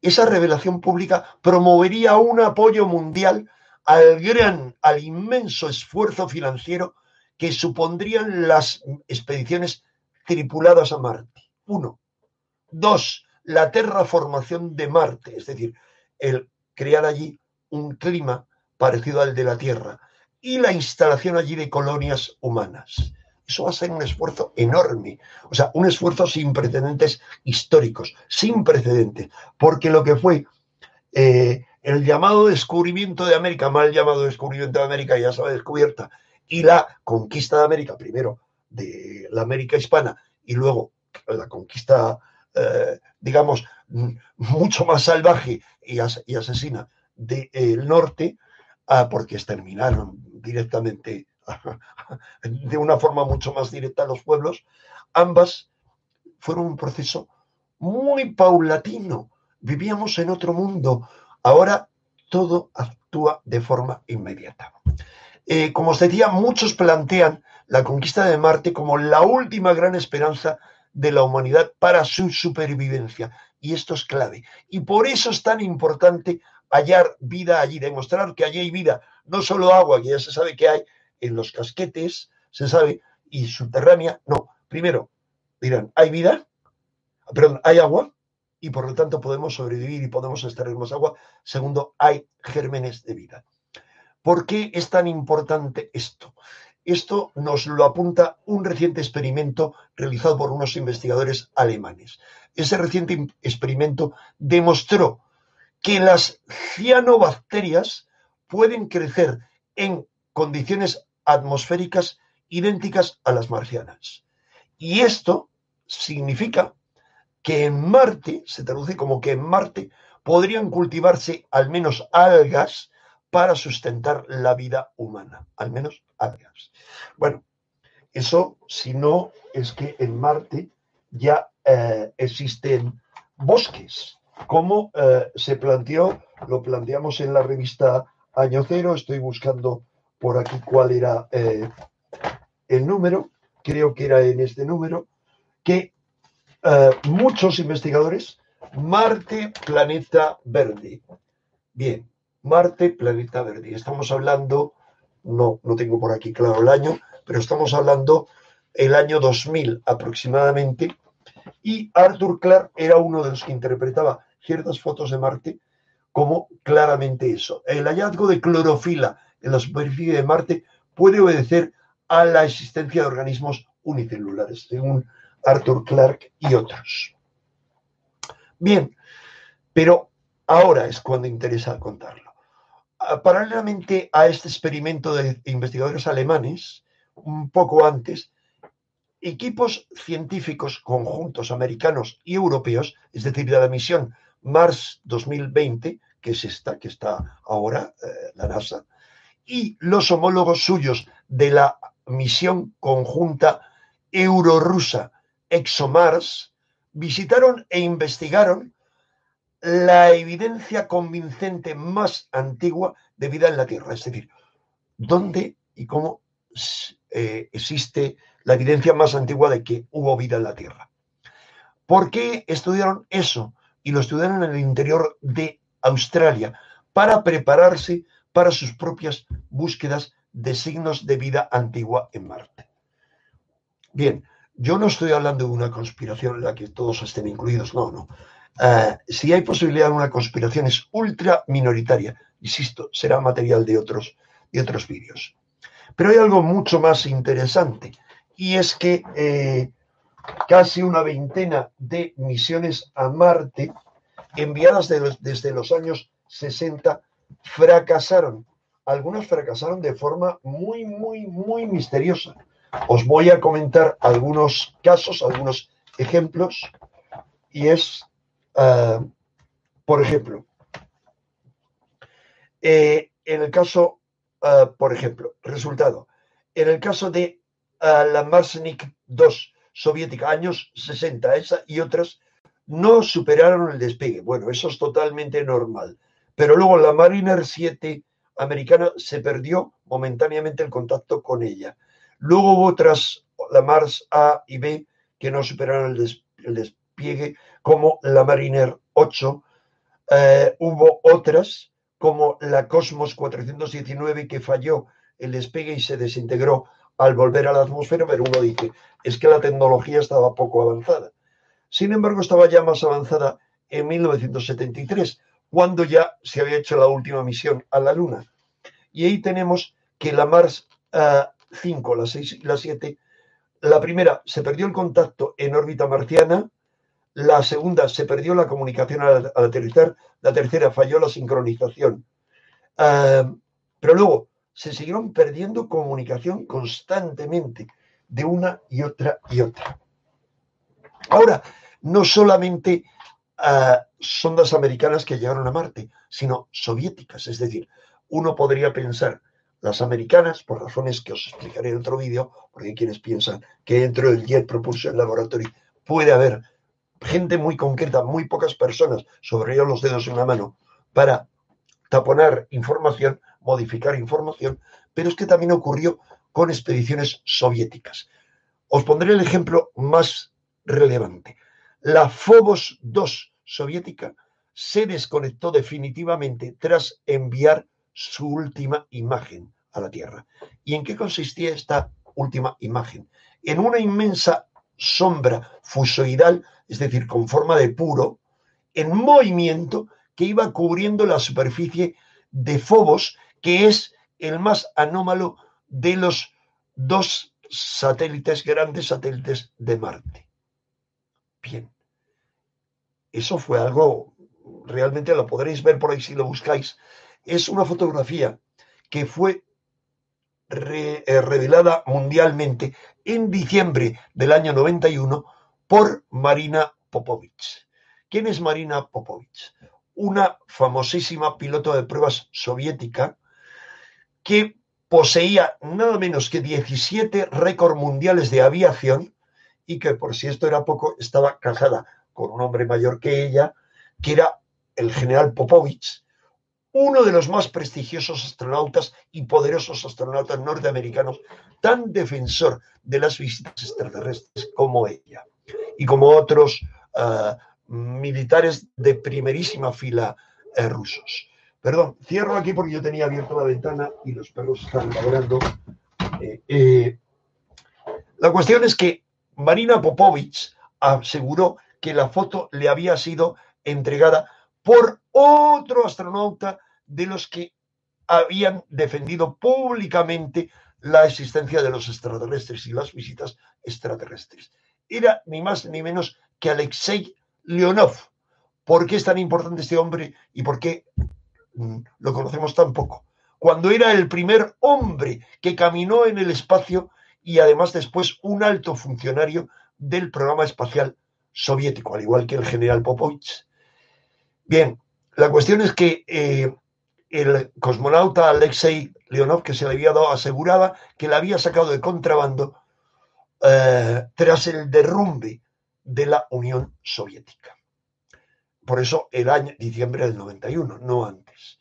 Speaker 1: esa revelación pública promovería un apoyo mundial al gran, al inmenso esfuerzo financiero que supondrían las expediciones tripuladas a Marte. Uno. Dos, la terraformación de Marte, es decir, el crear allí un clima parecido al de la Tierra y la instalación allí de colonias humanas. Eso va a ser un esfuerzo enorme, o sea, un esfuerzo sin precedentes históricos, sin precedentes, porque lo que fue eh, el llamado descubrimiento de América, mal llamado descubrimiento de América, ya se descubierta, y la conquista de América, primero de la América hispana y luego la conquista, eh, digamos, mucho más salvaje y, asesina del norte, ah, porque exterminaron directamente, de una forma mucho más directa a los pueblos, ambas fueron un proceso muy paulatino. Vivíamos en otro mundo. Ahora todo actúa de forma inmediata. Eh, como os decía, muchos plantean la conquista de Marte como la última gran esperanza de la humanidad para su supervivencia. Y esto es clave. Y por eso es tan importante hallar vida allí, demostrar que allí hay vida, no solo agua, que ya se sabe que hay en los casquetes, se sabe, y subterránea, no. Primero, dirán, ¿hay vida? Perdón, ¿hay agua? Y por lo tanto podemos sobrevivir y podemos extraer más agua. Segundo, hay gérmenes de vida. ¿Por qué es tan importante esto? Esto nos lo apunta un reciente experimento realizado por unos investigadores alemanes. Ese reciente experimento demostró que las cianobacterias pueden crecer en condiciones atmosféricas idénticas a las marcianas. Y esto significa que en Marte, se traduce como que en Marte podrían cultivarse al menos algas para sustentar la vida humana, al menos algas. Bueno, eso si no es que en Marte ya eh, existen bosques, como eh, se planteó, lo planteamos en la revista Año Cero, estoy buscando por aquí cuál era eh, el número, creo que era en este número, que muchos investigadores, Marte, planeta verde. Bien, Marte, planeta verde. Estamos hablando, no, no tengo por aquí claro el año, pero estamos hablando el año 2000 aproximadamente, y Arthur Clarke era uno de los que interpretaba ciertas fotos de Marte como claramente eso. El hallazgo de clorofila en la superficie de Marte puede obedecer a la existencia de organismos unicelulares, según Arthur Clarke y otros. Bien, pero ahora es cuando interesa contarlo. Ah, paralelamente a este experimento de investigadores alemanes, un poco antes, equipos científicos conjuntos americanos y europeos, es decir, de la misión Mars 2020, que es esta, que está ahora, eh, la NASA, y los homólogos suyos de la misión conjunta eurorrusa ExoMars, visitaron e investigaron la evidencia convincente más antigua de vida en la Tierra, es decir, dónde y cómo eh, existe la evidencia más antigua de que hubo vida en la Tierra. ¿Por qué estudiaron eso? Y lo estudiaron en el interior de Australia para prepararse para sus propias búsquedas de signos de vida antigua en Marte. Bien, yo no estoy hablando de una conspiración en la que todos estén incluidos, no, no. Eh, si hay posibilidad de una conspiración es ultra minoritaria. Insisto, será material de otros, de otros vídeos. Pero hay algo mucho más interesante y es que eh, casi una veintena de misiones a Marte enviadas desde los años 60 fracasaron. Algunas fracasaron de forma muy, muy, muy misteriosa. Os voy a comentar algunos casos, algunos ejemplos, y es Ah, por ejemplo, eh, en el caso, ah, por ejemplo, resultado, en el caso de ah, la Marsnik 2 soviética, años 60, esa y otras, no superaron el despegue. Bueno, eso es totalmente normal. Pero luego la Mariner 7 americana se perdió momentáneamente el contacto con ella. Luego hubo otras, la Mars A y B, que no superaron el despegue como la Mariner 8, eh, hubo otras como la Cosmos 419 que falló el despegue y se desintegró al volver a la atmósfera, pero uno dice, es que la tecnología estaba poco avanzada. Sin embargo, estaba ya más avanzada en 1973, cuando ya se había hecho la última misión a la Luna. Y ahí tenemos que la Mars 5, eh, la 6 y la 7, la primera se perdió el contacto en órbita marciana, la segunda se perdió la comunicación al, aterrizar, la tercera falló la sincronización. Ah, pero luego se siguieron perdiendo comunicación constantemente de una y otra y otra. Ahora, no solamente uh, sondas americanas que llegaron a Marte, sino soviéticas. Es decir, uno podría pensar, las americanas, por razones que os explicaré en otro vídeo, porque hay quienes piensan que dentro del Jet Propulsion Laboratory puede haber gente muy concreta, muy pocas personas, sobre ellos los dedos en una mano, para taponar información, modificar información, pero es que también ocurrió con expediciones soviéticas. Os pondré el ejemplo más relevante. La Phobos 2 soviética se desconectó definitivamente tras enviar su última imagen a la Tierra. ¿Y en qué consistía esta última imagen? En una inmensa sombra fusoidal, es decir, con forma de puro, en movimiento que iba cubriendo la superficie de Phobos, que es el más anómalo de los dos satélites, grandes satélites de Marte. Bien, eso fue algo, realmente lo podréis ver por ahí si lo buscáis, es una fotografía que fue eh, revelada mundialmente en diciembre del año 91 por Marina Popovich. ¿Quién es Marina Popovich? Una famosísima piloto de pruebas soviética que poseía nada menos que 17 récords mundiales de aviación y que, por si esto era poco, estaba casada con un hombre mayor que ella, que era el general Popovich, uno de los más prestigiosos astronautas y poderosos astronautas norteamericanos, tan defensor de las visitas extraterrestres como ella, y como otros uh, militares de primerísima fila eh, rusos. Perdón, cierro aquí porque yo tenía abierta la ventana y los perros están ladrando. Eh, eh, la cuestión es que Marina Popovich aseguró que la foto le había sido entregada por otro astronauta de los que habían defendido públicamente la existencia de los extraterrestres y las visitas extraterrestres. Era ni más ni menos que Alexei Leonov. ¿Por qué es tan importante este hombre y por qué mm, lo conocemos tan poco? Cuando era el primer hombre que caminó en el espacio y además después un alto funcionario del programa espacial soviético, al igual que el general Popovich. Bien, la cuestión es que eh, el cosmonauta Alexei Leonov, que se le había dado, aseguraba que la había sacado de contrabando eh, tras el derrumbe de la Unión Soviética. Por eso el año diciembre del 91, no antes.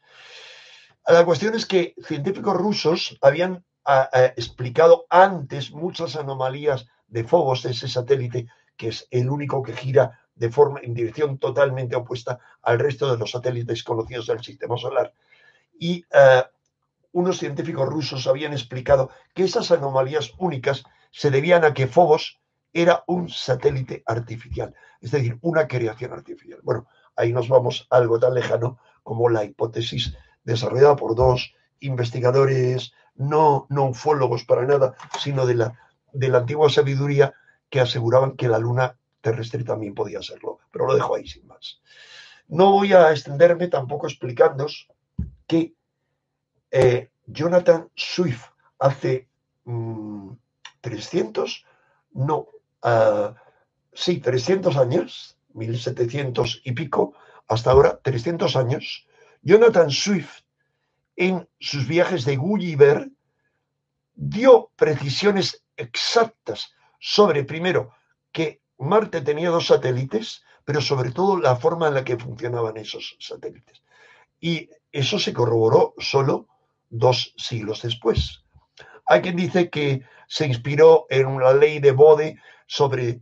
Speaker 1: La cuestión es que científicos rusos habían explicado antes muchas anomalías de Phobos, ese satélite que es el único que gira de forma en dirección totalmente opuesta al resto de los satélites conocidos del sistema solar. Y eh, unos científicos rusos habían explicado que esas anomalías únicas se debían a que Phobos era un satélite artificial, es decir, una creación artificial. Bueno, ahí nos vamos algo tan lejano como la hipótesis desarrollada por dos investigadores no, no ufólogos para nada, sino de la, de la antigua sabiduría que aseguraban que la luna terrestre también podía serlo, pero lo dejo ahí sin más. No voy a extenderme tampoco explicándoos que eh, Jonathan Swift hace 300, mm, no, uh, sí, 300 años, 1700 y pico, hasta ahora 300 años, Jonathan Swift en sus viajes de Gulliver dio precisiones exactas sobre, primero, que Marte tenía dos satélites, pero sobre todo la forma en la que funcionaban esos satélites. Y eso se corroboró solo dos siglos después. Hay quien dice que se inspiró en la ley de Bode sobre eh,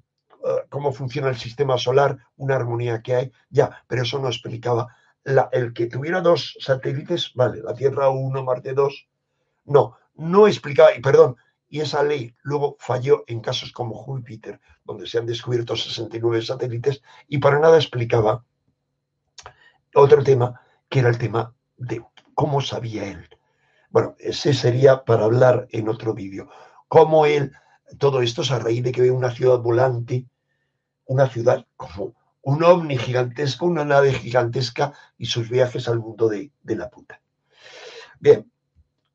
Speaker 1: cómo funciona el sistema solar, una armonía que hay, ya, pero eso no explicaba. el que tuviera dos satélites, vale, la Tierra 1, Marte 2, no, no explicaba, y perdón, y esa ley luego falló en casos como Júpiter, donde se han descubierto 69 satélites, y para nada explicaba otro tema, que era el tema de cómo sabía él. Bueno, ese sería para hablar en otro vídeo. Cómo él, todo esto es a raíz de que ve una ciudad volante, una ciudad como un ovni gigantesco, una nave gigantesca y sus viajes al mundo de, la puta. Bien,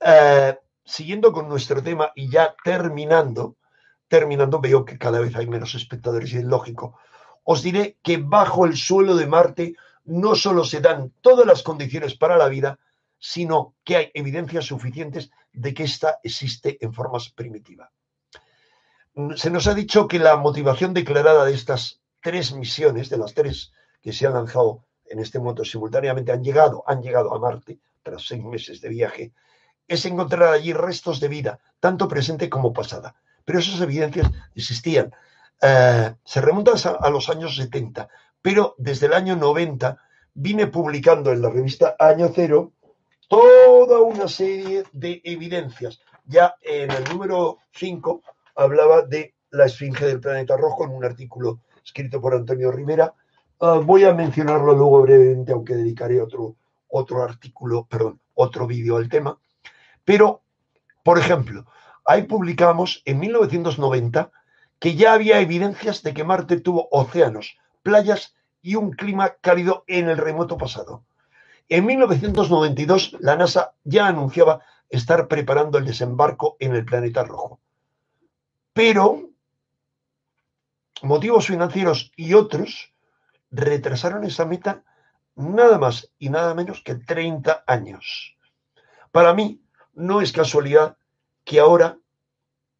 Speaker 1: eh, siguiendo con nuestro tema y ya terminando, terminando, veo que cada vez hay menos espectadores y es lógico. Os diré que bajo el suelo de Marte no solo se dan todas las condiciones para la vida, sino que hay evidencias suficientes de que ésta existe en forma primitiva. Se nos ha dicho que la motivación declarada de estas tres misiones, de las tres que se han lanzado en este momento simultáneamente, han llegado, han llegado a Marte tras seis meses de viaje, es encontrar allí restos de vida, tanto presente como pasada. Pero esas evidencias existían. Eh, se remontan a, los años 70, pero desde el año 90 vine publicando en la revista Año Cero toda una serie de evidencias. Ya en el número 5 hablaba de la esfinge del planeta rojo en un artículo escrito por Antonio Rivera. Ah, voy a mencionarlo luego brevemente, aunque dedicaré otro, otro artículo, perdón, otro vídeo al tema. Pero, por ejemplo, ahí publicamos en 1990 que ya había evidencias de que Marte tuvo océanos, playas y un clima cálido en el remoto pasado. En 1992, la NASA ya anunciaba estar preparando el desembarco en el planeta rojo. Pero motivos financieros y otros retrasaron esa meta nada más y nada menos que 30 años. Para mí, no es casualidad que ahora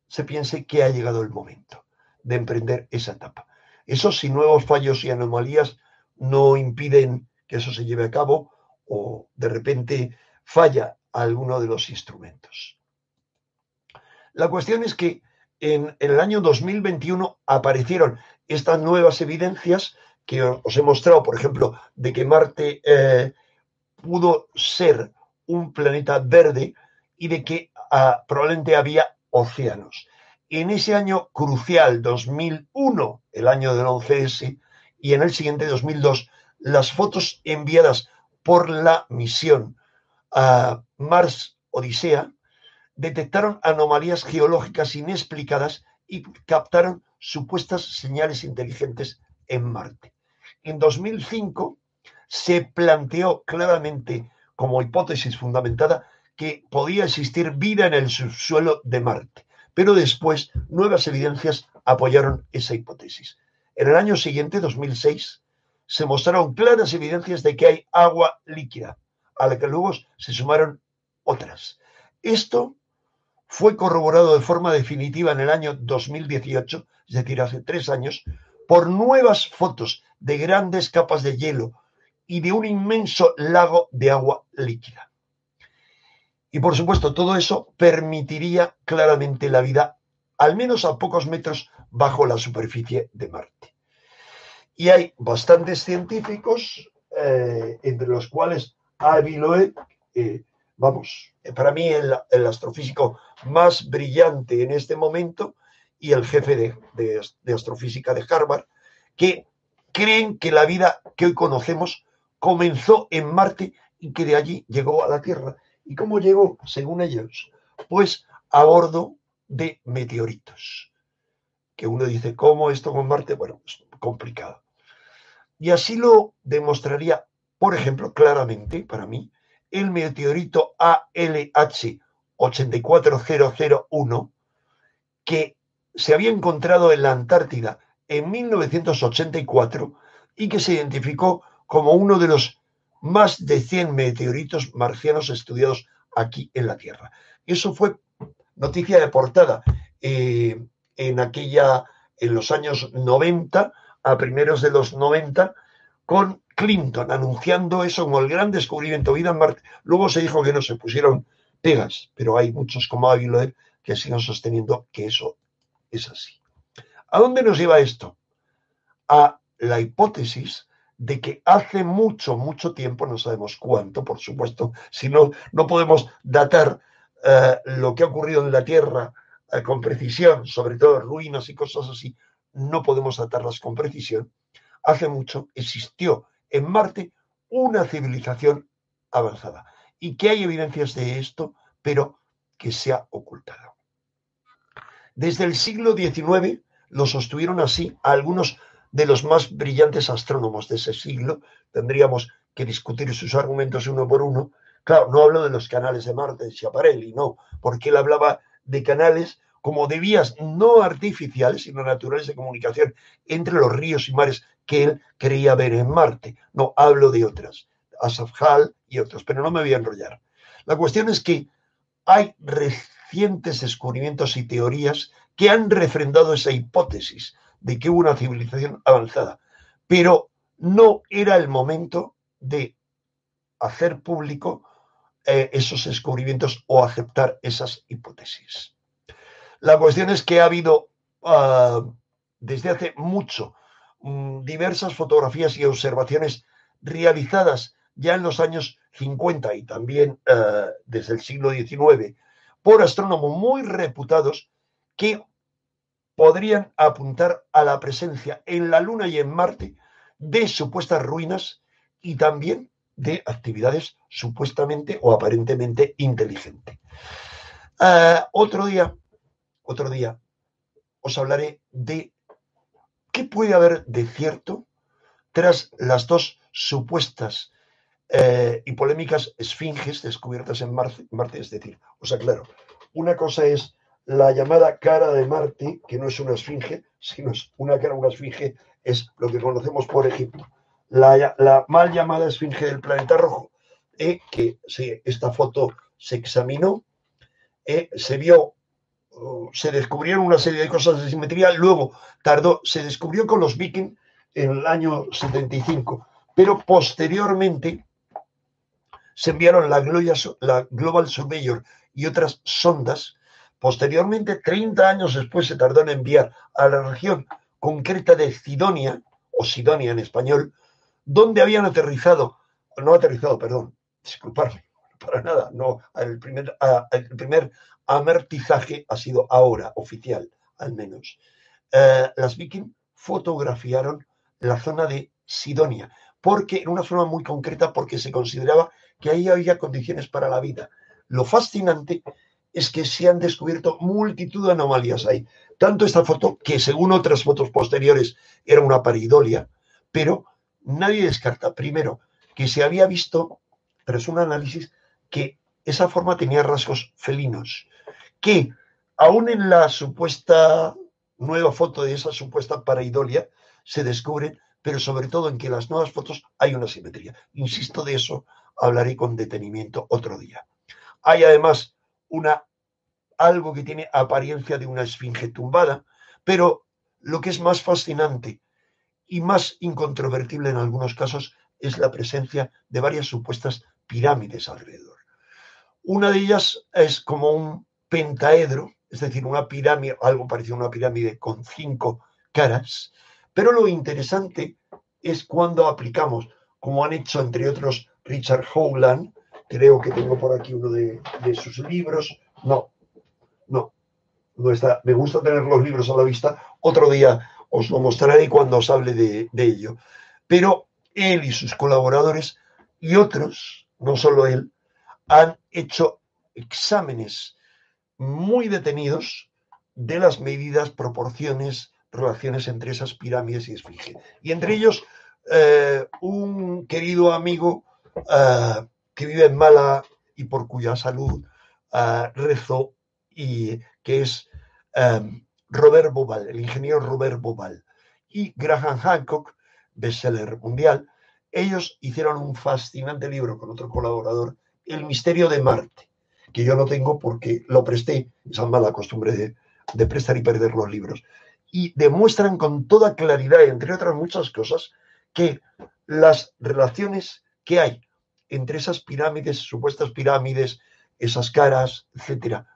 Speaker 1: se piense que ha llegado el momento de emprender esa etapa. Eso si nuevos fallos y anomalías no impiden que eso se lleve a cabo o de repente falla alguno de los instrumentos. La cuestión es que en, el año 2021 aparecieron estas nuevas evidencias que os he mostrado, por ejemplo, de que Marte eh, pudo ser un planeta verde y de que ah, probablemente había océanos. En ese año crucial, 2001, el año del 11S, y en el siguiente, 2002, las fotos enviadas por la misión a Mars Odisea detectaron anomalías geológicas inexplicadas y captaron supuestas señales inteligentes en Marte. En 2005 se planteó claramente como hipótesis fundamentada que podía existir vida en el subsuelo de Marte, pero después nuevas evidencias apoyaron esa hipótesis. En el año siguiente, 2006, se mostraron claras evidencias de que hay agua líquida, a la que luego se sumaron otras. Esto fue corroborado de forma definitiva en el año 2018, es decir, hace tres años, por nuevas fotos de grandes capas de hielo y de un inmenso lago de agua líquida. Y por supuesto, todo eso permitiría claramente la vida, al menos a pocos metros bajo la superficie de Marte. Y hay bastantes científicos, eh, entre los cuales Avi Loeb, eh, vamos, para mí el, astrofísico más brillante en este momento y el jefe de, astrofísica de Harvard, que creen que la vida que hoy conocemos comenzó en Marte y que de allí llegó a la Tierra. ¿Y cómo llegó, según ellos? Pues a bordo de meteoritos. Que uno dice, ¿cómo esto con Marte? Bueno, es complicado. Y así lo demostraría, por ejemplo, claramente para mí, el meteorito ALH 84001 que se había encontrado en la Antártida en 1984 y que se identificó como uno de los más de 100 meteoritos marcianos estudiados aquí en la Tierra. Eso fue noticia de portada eh, en aquella, en los años 90, a primeros de los 90, con Clinton anunciando eso como el gran descubrimiento vida en Marte. Luego se dijo que no se pusieron pegas, pero hay muchos como Ávila que siguen sosteniendo que eso es así. ¿A dónde nos lleva esto? A la hipótesis de que hace mucho, mucho tiempo, no sabemos cuánto, por supuesto, si no, no podemos datar eh, lo que ha ocurrido en la Tierra eh, con precisión, sobre todo ruinas y cosas así, no podemos datarlas con precisión. Hace mucho existió en Marte una civilización avanzada y que hay evidencias de esto, pero que se ha ocultado. Desde el siglo XIX lo sostuvieron así algunos de los más brillantes astrónomos de ese siglo. Tendríamos que discutir sus argumentos uno por uno. Claro, no hablo de los canales de Marte de Schiaparelli, no, porque él hablaba de canales como de vías no artificiales, sino naturales de comunicación entre los ríos y mares que él creía ver en Marte. No, hablo de otras, Asaf y otros, pero no me voy a enrollar. La cuestión es que hay recientes descubrimientos y teorías que han refrendado esa hipótesis de que hubo una civilización avanzada, pero no era el momento de hacer público eh, esos descubrimientos o aceptar esas hipótesis. La cuestión es que ha habido ah, desde hace mucho mm, diversas fotografías y observaciones realizadas ya en los años 50 y también ah, desde el siglo XIX por astrónomos muy reputados que podrían apuntar a la presencia en la Luna y en Marte de supuestas ruinas y también de actividades supuestamente o aparentemente inteligentes. Ah, otro día otro día os hablaré de qué puede haber de cierto tras las dos supuestas eh, y polémicas esfinges descubiertas en Marte, Es decir, os aclaro, una cosa es la llamada cara de Marte, que no es una esfinge, sino es una cara, una esfinge, es lo que conocemos por Egipto. La, mal llamada esfinge del planeta rojo, eh, que esta foto se examinó, eh, se vio, se descubrieron una serie de cosas de simetría, luego tardó, se descubrió con los vikings en el año 75, pero posteriormente se enviaron la, la Global Surveyor y otras sondas. Posteriormente, 30 años después, se tardó en enviar a la región concreta de Sidonia, o Sidonia en español, donde habían aterrizado, no aterrizado, perdón, disculparme, para nada, no, el primer, el primer amertizaje ha sido ahora, oficial, al menos. Eh, las Viking fotografiaron la zona de Sidonia, porque en una zona muy concreta, porque se consideraba que ahí había condiciones para la vida. Lo fascinante es que se han descubierto multitud de anomalías ahí. Tanto esta foto, que según otras fotos posteriores era una paridolia, pero nadie descarta, primero, que se había visto, tras un análisis, que esa forma tenía rasgos felinos, que aún en la supuesta nueva foto de esa supuesta paraidolia se descubren, pero sobre todo en que las nuevas fotos hay una simetría. Insisto, de eso hablaré con detenimiento otro día. Hay además una algo que tiene apariencia de una esfinge tumbada, pero lo que es más fascinante y más incontrovertible en algunos casos es la presencia de varias supuestas pirámides alrededor. Una de ellas es como un pentaedro, es decir, una pirámide, algo parecido a una pirámide con cinco caras, pero lo interesante es cuando aplicamos, como han hecho entre otros Richard Howland, creo que tengo por aquí uno de, sus libros, no, no, no está, me gusta tener los libros a la vista, otro día os lo mostraré cuando os hable de, ello. Pero él y sus colaboradores y otros, no solo él, han hecho exámenes muy detenidos de las medidas, proporciones, relaciones entre esas pirámides y esfinge. Y entre ellos, eh, un querido amigo eh, que vive en Mala y por cuya salud uh, rezo, y que es Robert Bobal, el ingeniero Robert Bobal, y Graham Hancock, bestseller mundial, ellos hicieron un fascinante libro con otro colaborador, El misterio de Marte, que yo no tengo porque lo presté, esa mala costumbre de, de prestar y perder los libros. Y demuestran con toda claridad, entre otras muchas cosas, que las relaciones que hay entre esas pirámides, supuestas pirámides, esas caras, etcétera,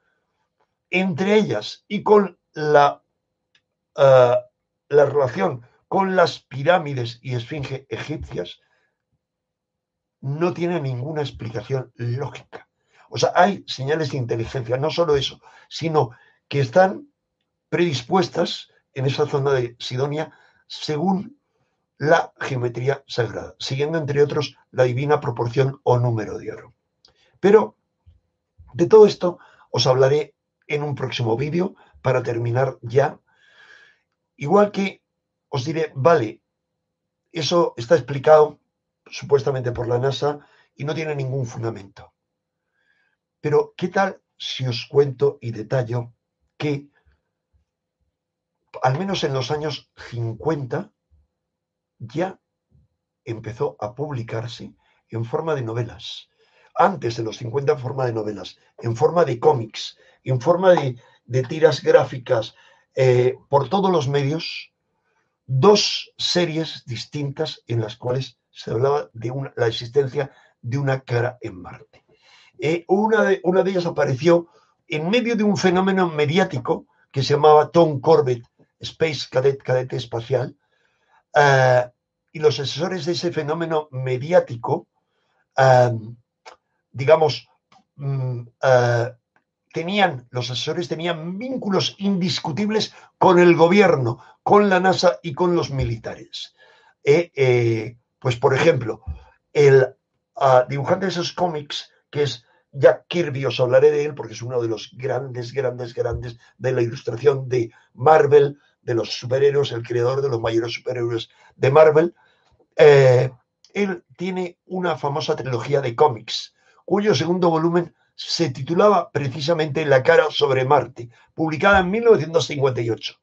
Speaker 1: entre ellas y con la, eh, la relación con las pirámides y esfinge egipcias no tiene ninguna explicación lógica. O sea, hay señales de inteligencia, no solo eso, sino que están predispuestas en esa zona de Sidonia según la geometría sagrada, siguiendo entre otros la divina proporción o número de oro. Pero de todo esto os hablaré en un próximo vídeo para terminar ya. Igual que os diré, vale, eso está explicado supuestamente por la NASA y no tiene ningún fundamento. Pero, ¿qué tal si os cuento y detallo que al menos en los años 50 ya empezó a publicarse en forma de novelas. Antes de los 50 en forma de novelas, en forma de cómics, en forma de, tiras gráficas eh, por todos los medios dos series distintas en las cuales se hablaba de la existencia de una cara en Marte. Eh, una, de, una de ellas apareció en medio de un fenómeno mediático que se llamaba Tom Corbett Space Cadet, cadete espacial, eh, y los asesores de ese fenómeno mediático, digamos, mm, tenían, los asesores tenían vínculos indiscutibles con el gobierno, con la NASA y con los militares. Eh, eh, pues, por ejemplo, el ah, dibujante de esos cómics, que es Jack Kirby, os hablaré de él porque es uno de los grandes, grandes, grandes de la ilustración de Marvel, de los superhéroes, el creador de los mayores superhéroes de Marvel. Eh, él tiene una famosa trilogía de cómics, cuyo segundo volumen se titulaba precisamente La cara sobre Marte, publicada en 1958.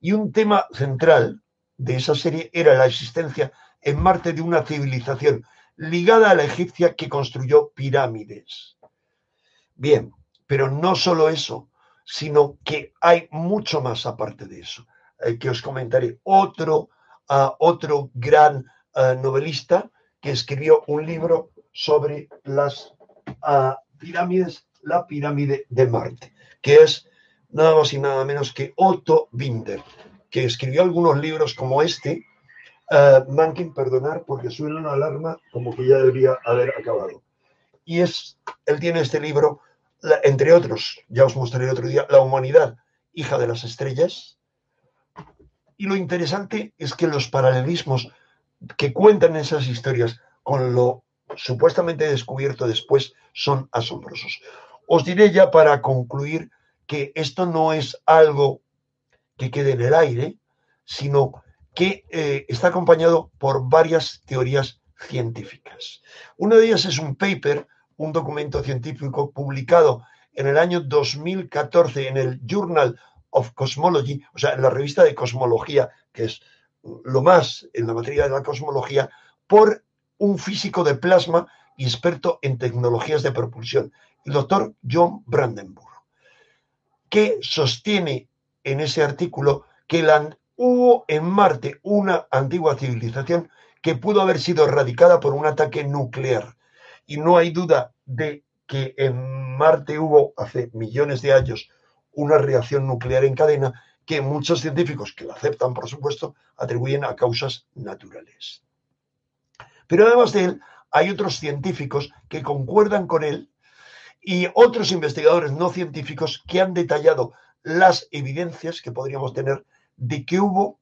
Speaker 1: Y un tema central de esa serie era la existencia en Marte de una civilización ligada a la egipcia que construyó pirámides. Bien, pero no solo eso, sino que hay mucho más aparte de eso, eh, que os comentaré. Otro, uh, otro gran uh, novelista que escribió un libro sobre las uh, pirámides, la pirámide de Marte, que es nada más y nada menos que Otto Binder, que escribió algunos libros como este. Uh, Mankin, perdonar porque suena una alarma como que ya debería haber acabado. Y es, él tiene este libro, entre otros, ya os mostraré otro día, La humanidad, hija de las estrellas. Y lo interesante es que los paralelismos que cuentan esas historias con lo supuestamente descubierto después son asombrosos. Os diré ya para concluir que esto no es algo que quede en el aire, sino que eh, está acompañado por varias teorías científicas. Una de ellas es un paper, un documento científico publicado en el año 2014 en el Journal of Cosmology, o sea, en la revista de cosmología, que es lo más en la materia de la cosmología, por un físico de plasma y experto en tecnologías de propulsión, el doctor John Brandenburg, que sostiene en ese artículo que la, hubo en Marte una antigua civilización que pudo haber sido erradicada por un ataque nuclear. Y no hay duda de que en Marte hubo hace millones de años una reacción nuclear en cadena que muchos científicos, que lo aceptan por supuesto, atribuyen a causas naturales. Pero además de él, hay otros científicos que concuerdan con él y otros investigadores no científicos que han detallado las evidencias que podríamos tener de que hubo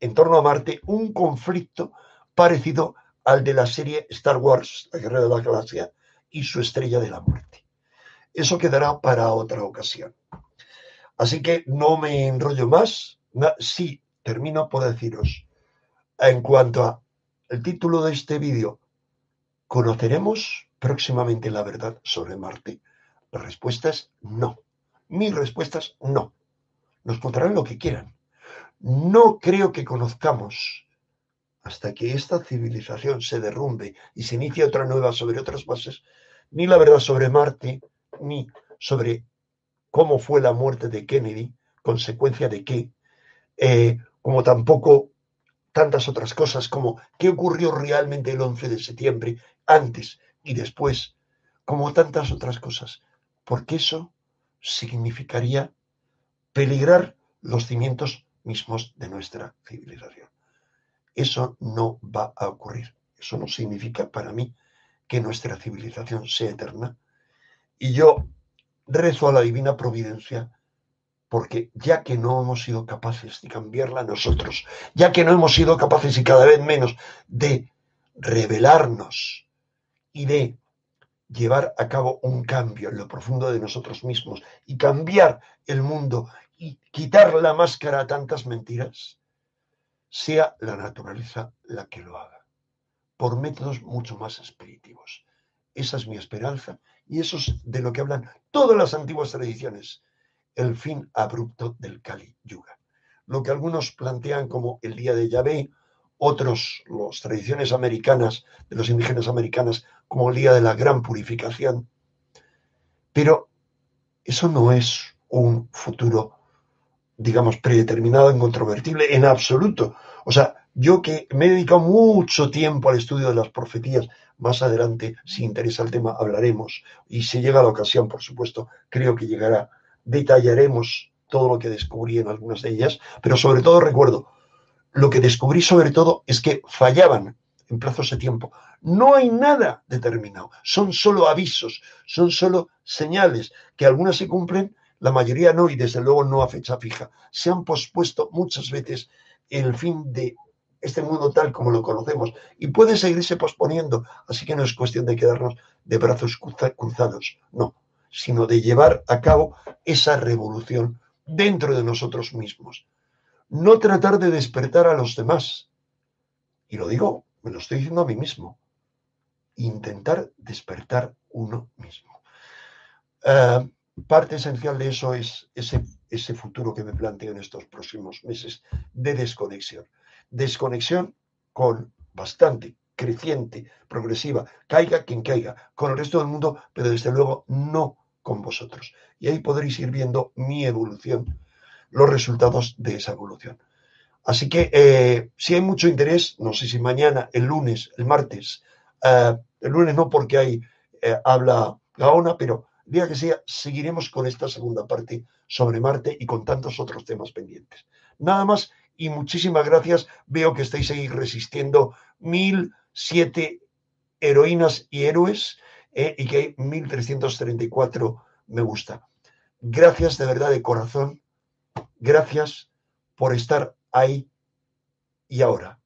Speaker 1: en torno a Marte un conflicto parecido al de la serie Star Wars, la Guerra de la Galaxia y su estrella de la muerte. Eso quedará para otra ocasión. Así que no me enrollo más. Sí, termino por deciros, en cuanto a el título de este vídeo, ¿conoceremos próximamente la verdad sobre Marte? La respuesta es no. Mi respuesta es no. Nos contarán lo que quieran. No creo que conozcamos hasta que esta civilización se derrumbe y se inicie otra nueva sobre otras bases, ni la verdad sobre Marte, ni sobre cómo fue la muerte de Kennedy, consecuencia de qué, eh, como tampoco tantas otras cosas como qué ocurrió realmente el 11 de septiembre, antes y después, como tantas otras cosas, porque eso significaría peligrar los cimientos mismos de nuestra civilización. Eso no va a ocurrir. Eso no significa para mí que nuestra civilización sea eterna. Y yo rezo a la divina providencia porque ya que no hemos sido capaces de cambiarla nosotros, ya que no hemos sido capaces y cada vez menos de revelarnos y de llevar a cabo un cambio en lo profundo de nosotros mismos y cambiar el mundo y quitar la máscara a tantas mentiras, sea la naturaleza la que lo haga, por métodos mucho más espiritivos. Esa es mi esperanza y eso es de lo que hablan todas las antiguas tradiciones el fin abrupto del Kali Yuga. Lo que algunos plantean como el día de Yahvé, otros, las tradiciones americanas, de los indígenas americanas, como el día de la gran purificación. Pero eso no es un futuro, digamos, predeterminado, incontrovertible, en absoluto. O sea, yo que me he dedicado mucho tiempo al estudio de las profecías, más adelante, si interesa el tema, hablaremos. Y si llega la ocasión, por supuesto, creo que llegará detallaremos todo lo que descubrí en algunas de ellas, pero sobre todo recuerdo, lo que descubrí sobre todo es que fallaban en plazos de tiempo. No hay nada determinado, son solo avisos, son solo señales, que algunas se cumplen, la mayoría no, y desde luego no a fecha fija. Se han pospuesto muchas veces el fin de este mundo tal como lo conocemos y puede seguirse posponiendo, así que no es cuestión de quedarnos de brazos cruzados, no, sino de llevar a cabo esa revolución dentro de nosotros mismos. No tratar de despertar a los demás. Y lo digo, me lo estoy diciendo a mí mismo. Intentar despertar uno mismo. Eh, parte esencial de eso es ese, ese futuro que me planteo en estos próximos meses de desconexión. Desconexión con bastante creciente, progresiva, caiga quien caiga, con el resto del mundo, pero desde luego no con vosotros. Y ahí podréis ir viendo mi evolución, los resultados de esa evolución. Así que eh, si hay mucho interés, no sé si mañana, el lunes, el martes, eh, el lunes no porque hay eh, habla Gaona, pero día que sea, seguiremos con esta segunda parte sobre Marte y con tantos otros temas pendientes. Nada más y muchísimas gracias. Veo que estáis ahí resistiendo mil siete heroínas y héroes y que hay 1334 me gusta. Gracias de verdad de corazón. Gracias por estar ahí y ahora.